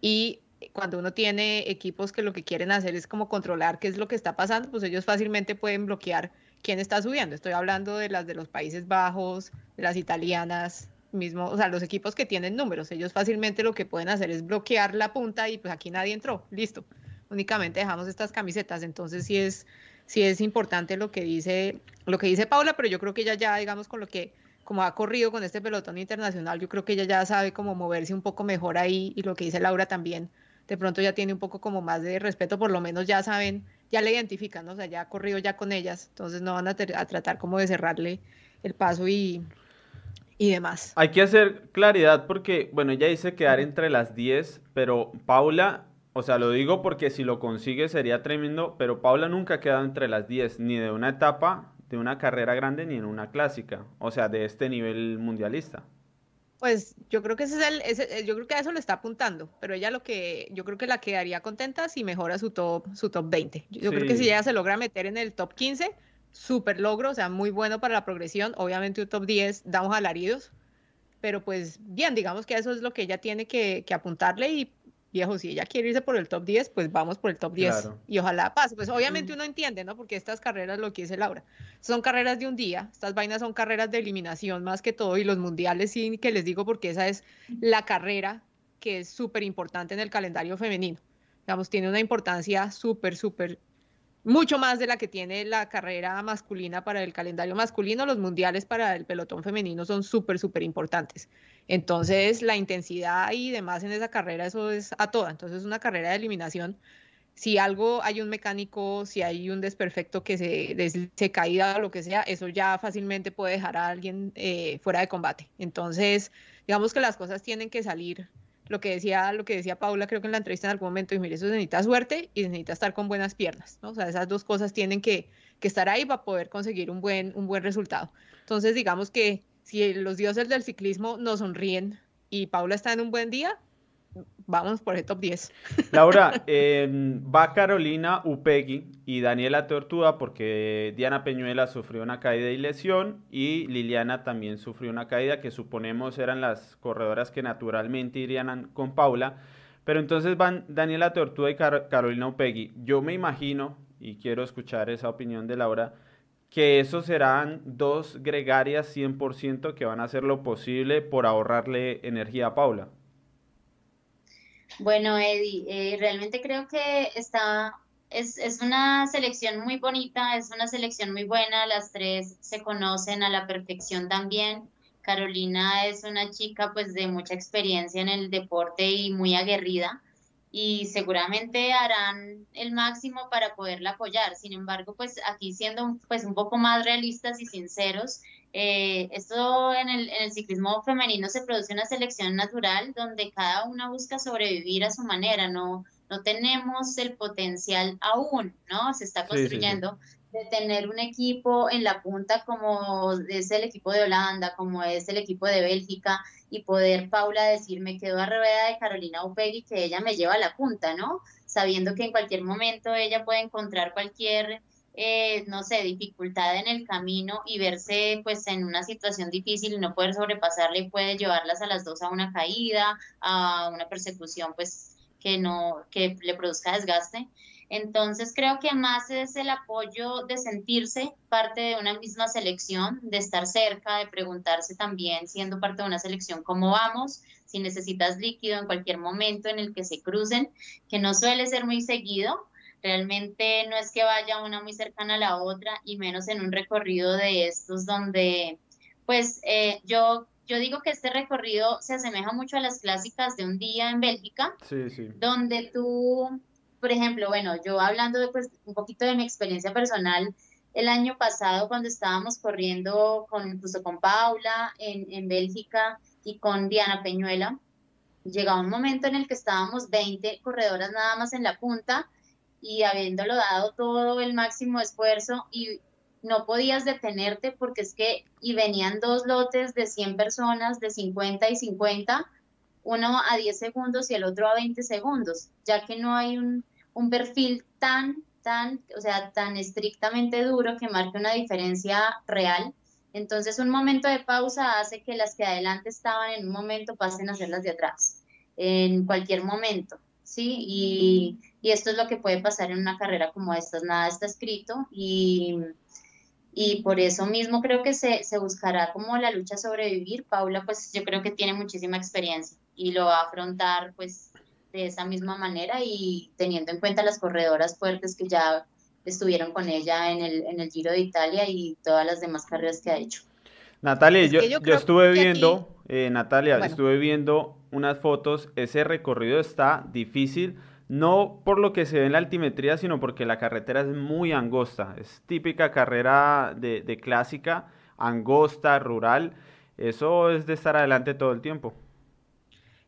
Y cuando uno tiene equipos que lo que quieren hacer es como controlar qué es lo que está pasando, pues ellos fácilmente pueden bloquear quién está subiendo. Estoy hablando de las de los Países Bajos, de las italianas, mismo, o sea, los equipos que tienen números, ellos fácilmente lo que pueden hacer es bloquear la punta y pues aquí nadie entró, listo. Únicamente dejamos estas camisetas, entonces sí es sí es importante lo que dice lo que dice Paula, pero yo creo que ella ya digamos con lo que como ha corrido con este pelotón internacional, yo creo que ella ya sabe cómo moverse un poco mejor ahí y lo que dice Laura también, de pronto ya tiene un poco como más de respeto, por lo menos ya saben, ya le identifican, o sea, ya ha corrido ya con ellas, entonces no van a, tratar como de cerrarle el paso y, y demás. Hay que hacer claridad porque, bueno, ella dice quedar entre las 10, pero Paula, o sea, lo digo porque si lo consigue sería tremendo, pero Paula nunca ha quedado entre las 10, ni de una etapa de una carrera grande ni en una clásica, o sea, de este nivel mundialista. Pues yo creo que ese es el, yo creo que a eso le está apuntando, pero ella lo que, yo creo que la quedaría contenta si mejora su top, su top 20. Yo, creo que si ella se logra meter en el top 15, súper logro, o sea, muy bueno para la progresión. Obviamente un top 10 damos alaridos, pero pues bien, digamos que eso es lo que ella tiene que, que apuntarle y viejo, si ella quiere irse por el top 10, pues vamos por el top 10 y ojalá pase. Pues obviamente uno entiende, ¿no? Porque estas carreras, lo que dice Laura, son carreras de un día, estas vainas son carreras de eliminación más que todo y los mundiales sí que les digo porque esa es la carrera que es súper importante en el calendario femenino. Digamos, tiene una importancia súper, súper mucho más de la que tiene la carrera masculina para el calendario masculino, los mundiales para el pelotón femenino son súper, súper importantes. Entonces, la intensidad y demás en esa carrera, eso es a toda. Entonces, es una carrera de eliminación. Si algo hay un mecánico, si hay un desperfecto que se, se caída o lo que sea, eso ya fácilmente puede dejar a alguien eh, fuera de combate. Entonces, digamos que las cosas tienen que salir lo que decía, lo que decía Paula, creo que en la entrevista en algún momento, y mire, eso necesita suerte y necesita estar con buenas piernas, ¿no? O sea, esas dos cosas tienen que, que estar ahí para poder conseguir un buen, un buen resultado. Entonces, digamos que si los dioses del ciclismo nos sonríen y Paula está en un buen día, vamos por el top 10. (laughs) Laura, va Carolina Upegui y Daniela Tortuga porque Diana Peñuela sufrió una caída y lesión y Liliana también sufrió una caída que suponemos eran las corredoras que naturalmente irían con Paula. Pero entonces van Daniela Tortuga y Carolina Upegui. Yo me imagino, y quiero escuchar esa opinión de Laura, que esos serán dos gregarias 100% que van a hacer lo posible por ahorrarle energía a Paula. Bueno, Eddie, eh, realmente creo que está, es, es, una selección muy bonita, es una selección muy buena, las tres se conocen a la perfección también. Carolina es una chica pues de mucha experiencia en el deporte y muy aguerrida y seguramente harán el máximo para poderla apoyar. Sin embargo, pues aquí siendo pues un poco más realistas y sinceros, eh, esto en el, en el, ciclismo femenino se produce una selección natural donde cada una busca sobrevivir a su manera, no, no tenemos el potencial aún, ¿no? Se está construyendo de tener un equipo en la punta como es el equipo de Holanda, como es el equipo de Bélgica, y poder Paula decir, me quedo a rueda de Carolina Upegui, que ella me lleva a la punta, ¿no? Sabiendo que en cualquier momento ella puede encontrar cualquier eh, no sé, dificultad en el camino y verse pues en una situación difícil y no poder sobrepasarle puede llevarlas a las dos a una caída, a una persecución pues que no, que le produzca desgaste. Entonces creo que más es el apoyo de sentirse parte de una misma selección, de estar cerca, de preguntarse también, siendo parte de una selección, cómo vamos, si necesitas líquido en cualquier momento en el que se crucen, que no suele ser muy seguido. Realmente no es que vaya una muy cercana a la otra y menos en un recorrido de estos donde, pues eh, yo yo digo que este recorrido se asemeja mucho a las clásicas de un día en Bélgica, sí, sí. donde tú por ejemplo, bueno, yo hablando de, pues, un poquito de mi experiencia personal, el año pasado cuando estábamos corriendo con, incluso con Paula en, en Bélgica y con Diana Peñuela, llegaba un momento en el que estábamos 20 corredoras nada más en la punta y habiéndolo dado todo el máximo esfuerzo y no podías detenerte porque es que y venían dos lotes de 100 personas, de 50 y 50 uno a 10 segundos y el otro a 20 segundos, ya que no hay un, un perfil tan, tan, o sea, tan estrictamente duro que marque una diferencia real. Entonces, un momento de pausa hace que las que adelante estaban en un momento pasen a ser las de atrás, en cualquier momento, ¿sí? Y, y esto es lo que puede pasar en una carrera como esta, nada está escrito y y por eso mismo creo que se, se, buscará como la lucha a sobrevivir. Paula, pues yo creo que tiene muchísima experiencia y lo va a afrontar pues de esa misma manera y teniendo en cuenta las corredoras fuertes que ya estuvieron con ella en el, en el Giro de Italia y todas las demás carreras que ha hecho. Natalia, yo, yo, estuve viendo, eh, Natalia, estuve viendo unas fotos, ese recorrido está difícil no por lo que se ve en la altimetría, sino porque la carretera es muy angosta. Es típica carrera de, de clásica, angosta, rural. Eso es de estar adelante todo el tiempo.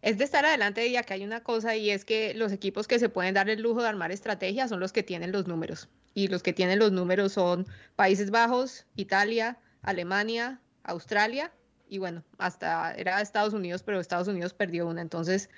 Es de estar adelante y acá hay una cosa y es que los equipos que se pueden dar el lujo de armar estrategias son los que tienen los números. Y los que tienen los números son Países Bajos, Italia, Alemania, Australia y bueno, hasta era Estados Unidos, pero Estados Unidos perdió una. Entonces,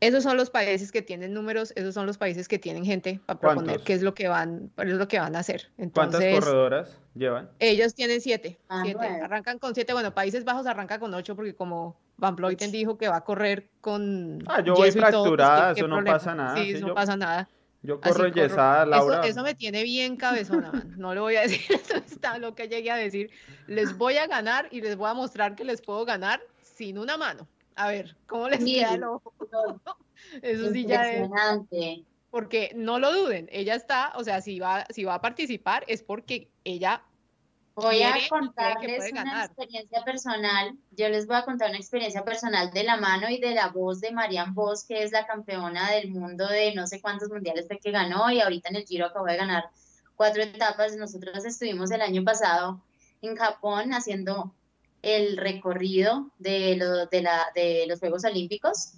esos son los países que tienen números, esos son los países que tienen gente para proponer qué es lo que van, es lo que van a hacer. ¿Cuántas corredoras llevan? Ellos tienen siete, ah, siete. arrancan con siete, bueno, Países Bajos arranca con ocho porque como Van Vleuten dijo que va a correr con Ah, yo voy pues, fracturada, eso no pasa nada. Sí, eso no pasa nada. Yo corro yesada, Laura. Eso, eso, me tiene bien cabezona, no lo voy a (laughs) decir, eso está lo que llegué a decir. Les voy a ganar y les voy a mostrar que les puedo ganar sin una mano. A ver, ¿cómo les queda el ojo? (laughs) Eso sí ya es. Porque no lo duden, ella está, o sea, si va, si va a participar es porque ella Voy a contarles una experiencia personal. Yo les voy a contar una experiencia personal de la mano y de la voz de Marianne Vos, que es la campeona del mundo de no sé cuántos mundiales fue que ganó y ahorita en el Giro acabó de ganar cuatro etapas. Nosotros estuvimos el año pasado en Japón haciendo el recorrido de, de, la, de los Juegos Olímpicos.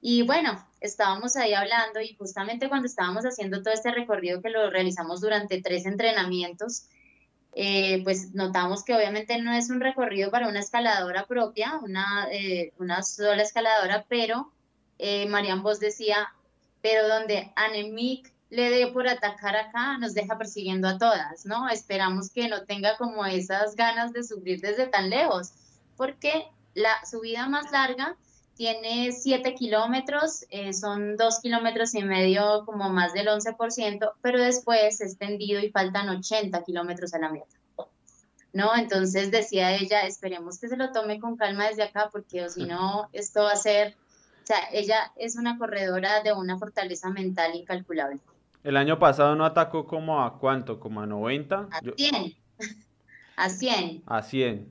Y bueno, estábamos ahí hablando y justamente cuando estábamos haciendo todo este recorrido que lo realizamos durante tres entrenamientos, eh, pues notamos que obviamente no es un recorrido para una escaladora propia, una, eh, una sola escaladora, pero eh, Marian Vos decía, pero donde Anemic le dé por atacar acá, nos deja persiguiendo a todas, ¿no? Esperamos que no tenga como esas ganas de subir desde tan lejos, porque la subida más larga tiene 7 kilómetros, eh, son 2 kilómetros y medio, como más del 11%, pero después es tendido y faltan 80 kilómetros a la meta. ¿No? Entonces decía ella, esperemos que se lo tome con calma desde acá, porque si no, esto va a ser, o sea, ella es una corredora de una fortaleza mental incalculable. El año pasado no atacó como a cuánto, como a 90. A 100. (laughs) A 100. A 100.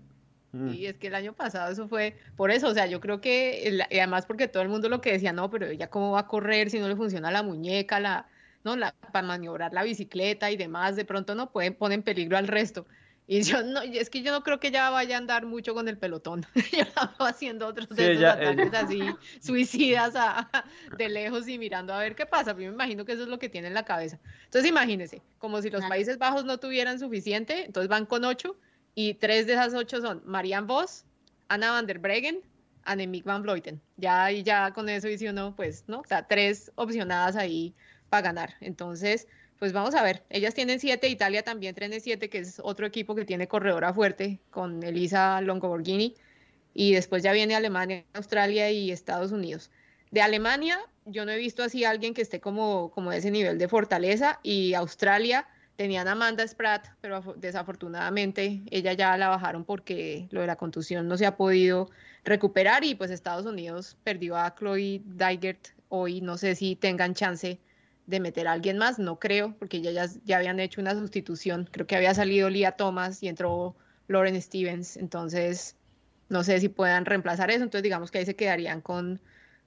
Mm. Y es que el año pasado eso fue por eso, o sea, yo creo que, además porque todo el mundo lo que decía, no, pero ella cómo va a correr si no le funciona la muñeca, la, no, la, para maniobrar la bicicleta y demás, de pronto no pueden poner en peligro al resto. Y yo no, es que yo no creo que ella vaya a andar mucho con el pelotón. (laughs) yo la veo haciendo otros de esos ataques así suicidas (laughs) de lejos y mirando a ver qué pasa. Yo me imagino que eso es lo que tiene en la cabeza. Entonces imagínense, como si los Países Bajos no tuvieran suficiente, entonces van con ocho y tres de esas ocho son Marianne Vos, Ana van der Breggen, Annemiek van Vleuten. Ya y ya con eso hice uno, pues, ¿no? O sea, tres opcionadas ahí para ganar. Entonces, pues vamos a ver, ellas tienen siete, Italia también tiene siete, que es otro equipo que tiene corredora fuerte con Elisa Longoborghini, y después ya viene Alemania, Australia y Estados Unidos. De Alemania, yo no he visto así a alguien que esté como, como ese nivel de fortaleza. Y Australia tenían a Amanda Spratt, pero desafortunadamente ella ya la bajaron porque lo de la contusión no se ha podido recuperar. Y pues Estados Unidos perdió a Chloe Dygert hoy, no sé si tengan chance de meter a alguien más, no creo, porque ya, ya, habían hecho una sustitución, creo que había salido Lia Thomas y entró Lauren Stevens, entonces no sé si puedan reemplazar eso, entonces digamos que ahí se quedarían con,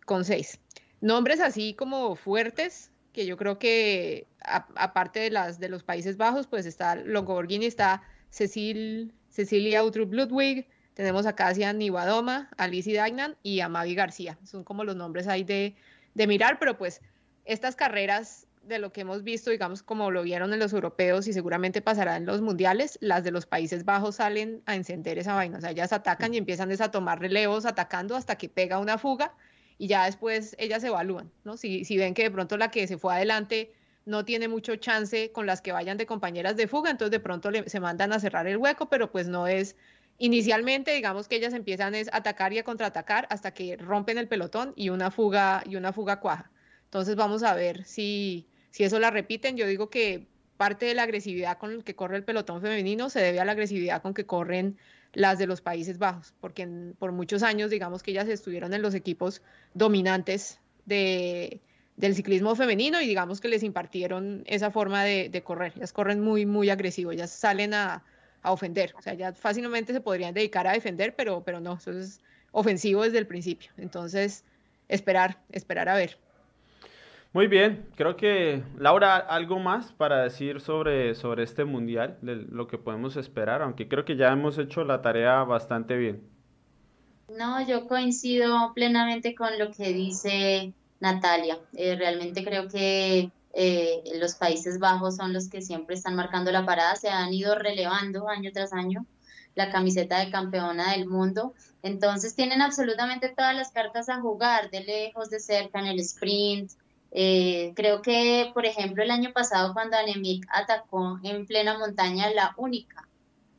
con seis. Nombres así como fuertes, que yo creo que aparte de las de los Países Bajos, pues está Longoborghini, está Cecil, Cecilia Utrup Ludwig, tenemos a Casia Nivadoma, Alicia Dagnan y a Mavi García. Son como los nombres ahí de, de mirar, pero pues estas carreras de lo que hemos visto, digamos, como lo vieron en los europeos y seguramente pasará en los mundiales, las de los Países Bajos salen a encender esa vaina. O sea, ellas atacan y empiezan a tomar relevos atacando hasta que pega una fuga y ya después ellas evalúan, ¿no? Si, si ven que de pronto la que se fue adelante no tiene mucho chance con las que vayan de compañeras de fuga, entonces de pronto se mandan a cerrar el hueco, pero pues no es inicialmente, digamos que ellas empiezan a atacar y a contraatacar hasta que rompen el pelotón y una fuga y una fuga cuaja. Entonces vamos a ver si, si eso la repiten. Yo digo que parte de la agresividad con la que corre el pelotón femenino se debe a la agresividad con que corren las de los Países Bajos, porque por muchos años, digamos que ellas estuvieron en los equipos dominantes de, del ciclismo femenino y digamos que les impartieron esa forma de, correr. Ellas corren muy, muy agresivo, ellas salen a, a, ofender, o sea, ya fácilmente se podrían dedicar a defender, pero, pero no, eso es ofensivo desde el principio. Entonces, esperar, esperar a ver. Muy bien, creo que Laura, algo más para decir sobre, sobre este mundial, lo que podemos esperar, aunque creo que ya hemos hecho la tarea bastante bien. No, yo coincido plenamente con lo que dice Natalia. Eh, realmente creo que eh, los Países Bajos son los que siempre están marcando la parada, se han ido relevando año tras año la camiseta de campeona del mundo. Entonces tienen absolutamente todas las cartas a jugar, de lejos, de cerca, en el sprint, eh, creo que, por ejemplo, el año pasado cuando Anemic atacó en plena montaña, la única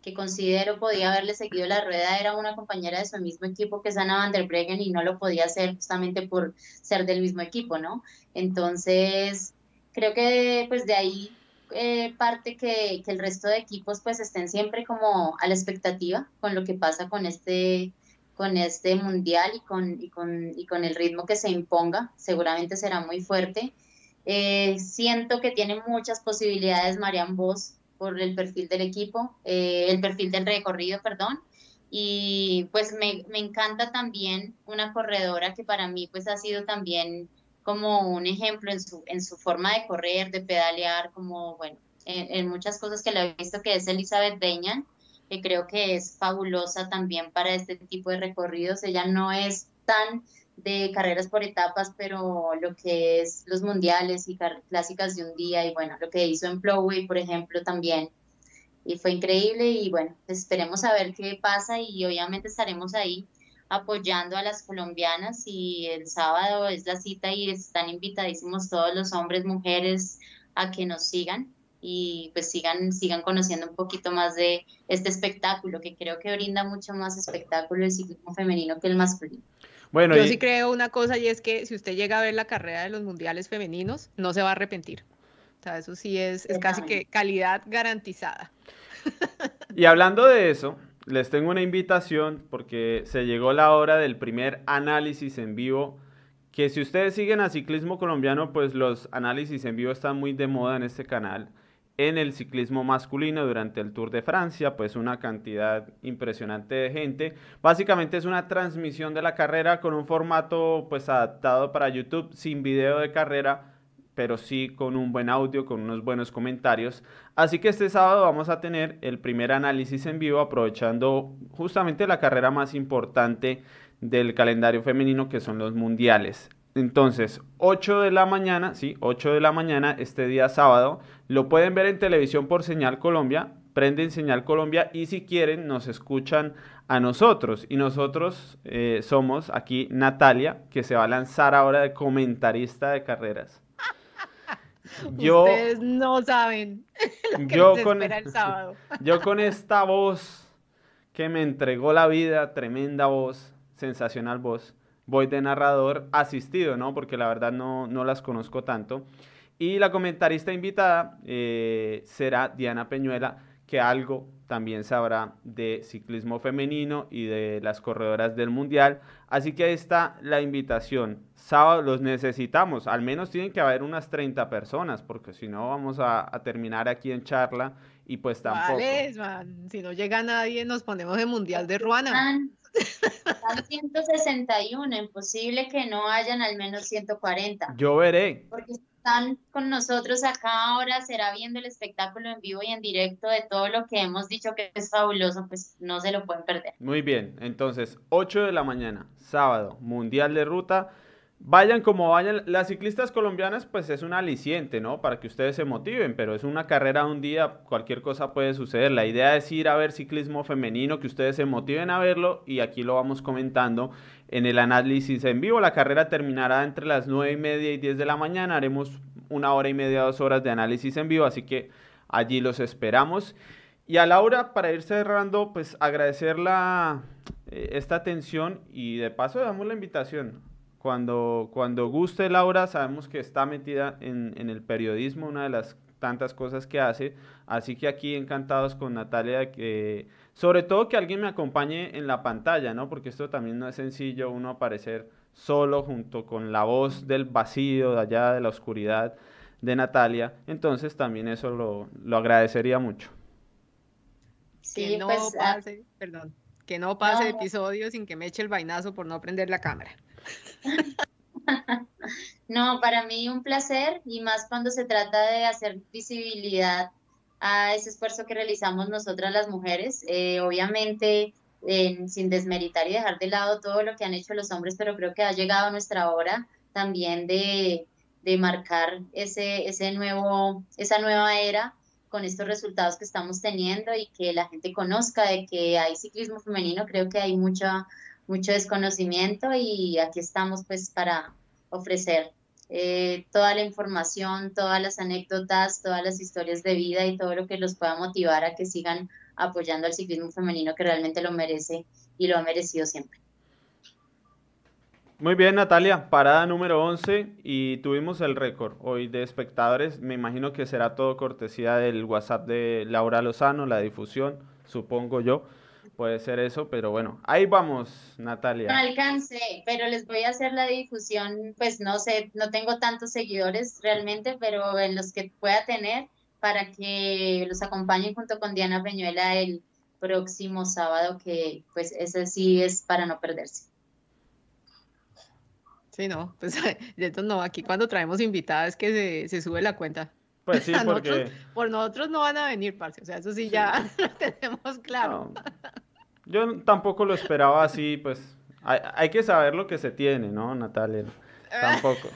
que considero podía haberle seguido la rueda era una compañera de su mismo equipo que es Ana van der Breggen y no lo podía hacer justamente por ser del mismo equipo, ¿no? Entonces, creo que pues de ahí eh, parte que, que, el resto de equipos pues estén siempre como a la expectativa con lo que pasa con este con este mundial y con, y con, y con el ritmo que se imponga, seguramente será muy fuerte. Eh, siento que tiene muchas posibilidades Marian Vos por el perfil del equipo, eh, el perfil del recorrido, perdón. Y pues me, me, encanta también una corredora que para mí pues ha sido también como un ejemplo en su, en su forma de correr, de pedalear, como bueno, en, muchas cosas que le he visto que es Elizabeth Deñan que creo que es fabulosa también para este tipo de recorridos. Ella no es tan de carreras por etapas, pero lo que es los mundiales y clásicas de un día y bueno, lo que hizo en Plowway, por ejemplo, también. Y fue increíble y bueno, esperemos a ver qué pasa y obviamente estaremos ahí apoyando a las colombianas y el sábado es la cita y están invitadísimos todos los hombres, mujeres a que nos sigan y pues sigan, sigan conociendo un poquito más de este espectáculo, que creo que brinda mucho más espectáculo el ciclismo femenino que el masculino. Bueno, Yo sí creo una cosa y es que si usted llega a ver la carrera de los mundiales femeninos, no se va a arrepentir. O sea, eso sí es, es casi que calidad garantizada. (laughs) Y hablando de eso, les tengo una invitación porque se llegó la hora del primer análisis en vivo que si ustedes siguen a Ciclismo Colombiano, pues los análisis en vivo están muy de moda en este canal en el ciclismo masculino durante el Tour de Francia, pues una cantidad impresionante de gente. Básicamente es una transmisión de la carrera con un formato pues adaptado para YouTube, sin video de carrera, pero sí con un buen audio, con unos buenos comentarios. Así que este sábado vamos a tener el primer análisis en vivo aprovechando justamente la carrera más importante del calendario femenino que son los mundiales. Entonces, 8 de la mañana, sí, 8 de la mañana este día sábado, lo pueden ver en televisión por Señal Colombia, prenden Señal Colombia y si quieren nos escuchan a nosotros. Y nosotros eh, somos aquí Natalia, que se va a lanzar ahora de comentarista de carreras. (laughs) Yo, Ustedes no saben (laughs) lo que yo con, espera el sábado. (laughs) Yo con esta voz que me entregó la vida, tremenda voz, sensacional voz, voy de narrador asistido, ¿no? Porque la verdad no, no las conozco tanto. Y la comentarista invitada eh, será Diana Peñuela, que algo también sabrá de ciclismo femenino y de las corredoras del mundial. Así que ahí está la invitación. Sábado los necesitamos, al menos tienen que haber unas 30 personas, porque si no vamos a, terminar aquí en charla y pues tampoco. Vale, man. Si no llega nadie, nos ponemos en mundial de Ruana. Están 161, imposible que no hayan al menos 140. Yo veré. Porque están con nosotros acá ahora, será viendo el espectáculo en vivo y en directo de todo lo que hemos dicho que es fabuloso, pues no se lo pueden perder. Muy bien, entonces 8 de la mañana, sábado, Mundial de Ruta. Vayan como vayan, las ciclistas colombianas pues es un aliciente, ¿no? Para que ustedes se motiven, pero es una carrera de un día, cualquier cosa puede suceder. La idea es ir a ver ciclismo femenino, que ustedes se motiven a verlo y aquí lo vamos comentando en el análisis en vivo. La carrera terminará entre las 9 y media y 10 de la mañana. Haremos una hora y media, dos horas de análisis en vivo, así que allí los esperamos. Y a Laura, para ir cerrando, pues agradecer la, eh, esta atención y de paso damos la invitación. Cuando, cuando guste Laura, sabemos que está metida en, en el periodismo, una de las tantas cosas que hace. Así que aquí encantados con Natalia, que sobre todo que alguien me acompañe en la pantalla, ¿no? Porque esto también no es sencillo, uno aparecer solo junto con la voz del vacío, de allá de la oscuridad de Natalia. Entonces también eso lo, lo agradecería mucho. Sí, que no pues, ah, perdón, que no pase episodio sin que me eche el vainazo por no prender la cámara. (laughs) no, para mí un placer y más cuando se trata de hacer visibilidad a ese esfuerzo que realizamos nosotras las mujeres. Eh, obviamente, sin desmeritar y dejar de lado todo lo que han hecho los hombres, pero creo que ha llegado nuestra hora también de, de marcar ese, ese nuevo, esa nueva era con estos resultados que estamos teniendo y que la gente conozca de que hay ciclismo femenino, creo que hay mucho, mucho desconocimiento y aquí estamos pues para ofrecer eh, toda la información, todas las anécdotas, todas las historias de vida y todo lo que los pueda motivar a que sigan apoyando al ciclismo femenino que realmente lo merece y lo ha merecido siempre. Muy bien, Natalia, parada número 11 y tuvimos el récord hoy de espectadores. Me imagino que será todo cortesía del WhatsApp de Laura Lozano, la difusión, supongo yo puede ser eso, pero bueno, ahí vamos, Natalia. No alcance, pero les voy a hacer la difusión, pues no sé, no tengo tantos seguidores realmente, pero en los que pueda tener para que los acompañen junto con Diana Peñuela el próximo sábado, que pues ese sí es para no perderse. Sí, no, pues (laughs) entonces no, aquí cuando traemos invitadas que se, sube la cuenta. Pues sí, (laughs) porque... por nosotros no van a venir, parce, o sea, eso sí, ya (laughs) lo tenemos claro. Yo tampoco lo esperaba así, pues hay, que saber lo que se tiene, ¿no, Natalia? Tampoco.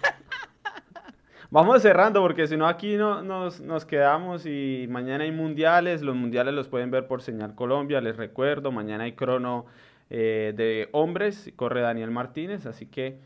Vamos cerrando porque si no aquí no, nos, nos, quedamos y mañana hay mundiales, los mundiales los pueden ver por Señal Colombia, les recuerdo, mañana hay crono eh, de hombres, corre Daniel Martínez, así que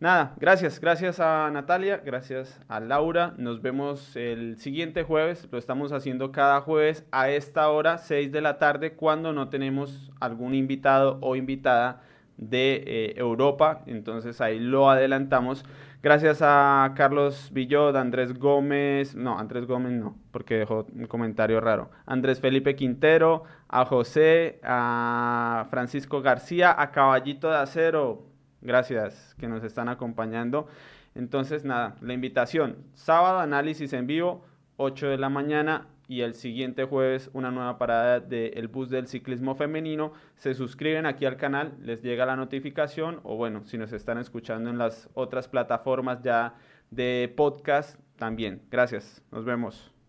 nada, gracias, gracias a Natalia, gracias a Laura, nos vemos el siguiente jueves, lo estamos haciendo cada jueves a esta hora, 6 de la tarde, cuando no tenemos algún invitado o invitada de eh, Europa, entonces ahí lo adelantamos. Gracias a Carlos Villod, Andrés Gómez, no, Andrés Gómez no, porque dejó un comentario raro. Andrés Felipe Quintero, a José, a Francisco García, a Caballito de Acero, Gracias que nos están acompañando. Entonces, nada, la invitación, sábado análisis en vivo, 8 de la mañana y el siguiente jueves una nueva parada del bus del ciclismo femenino. Se suscriben aquí al canal, les llega la notificación o bueno, si nos están escuchando en las otras plataformas ya de podcast, también. Gracias, nos vemos.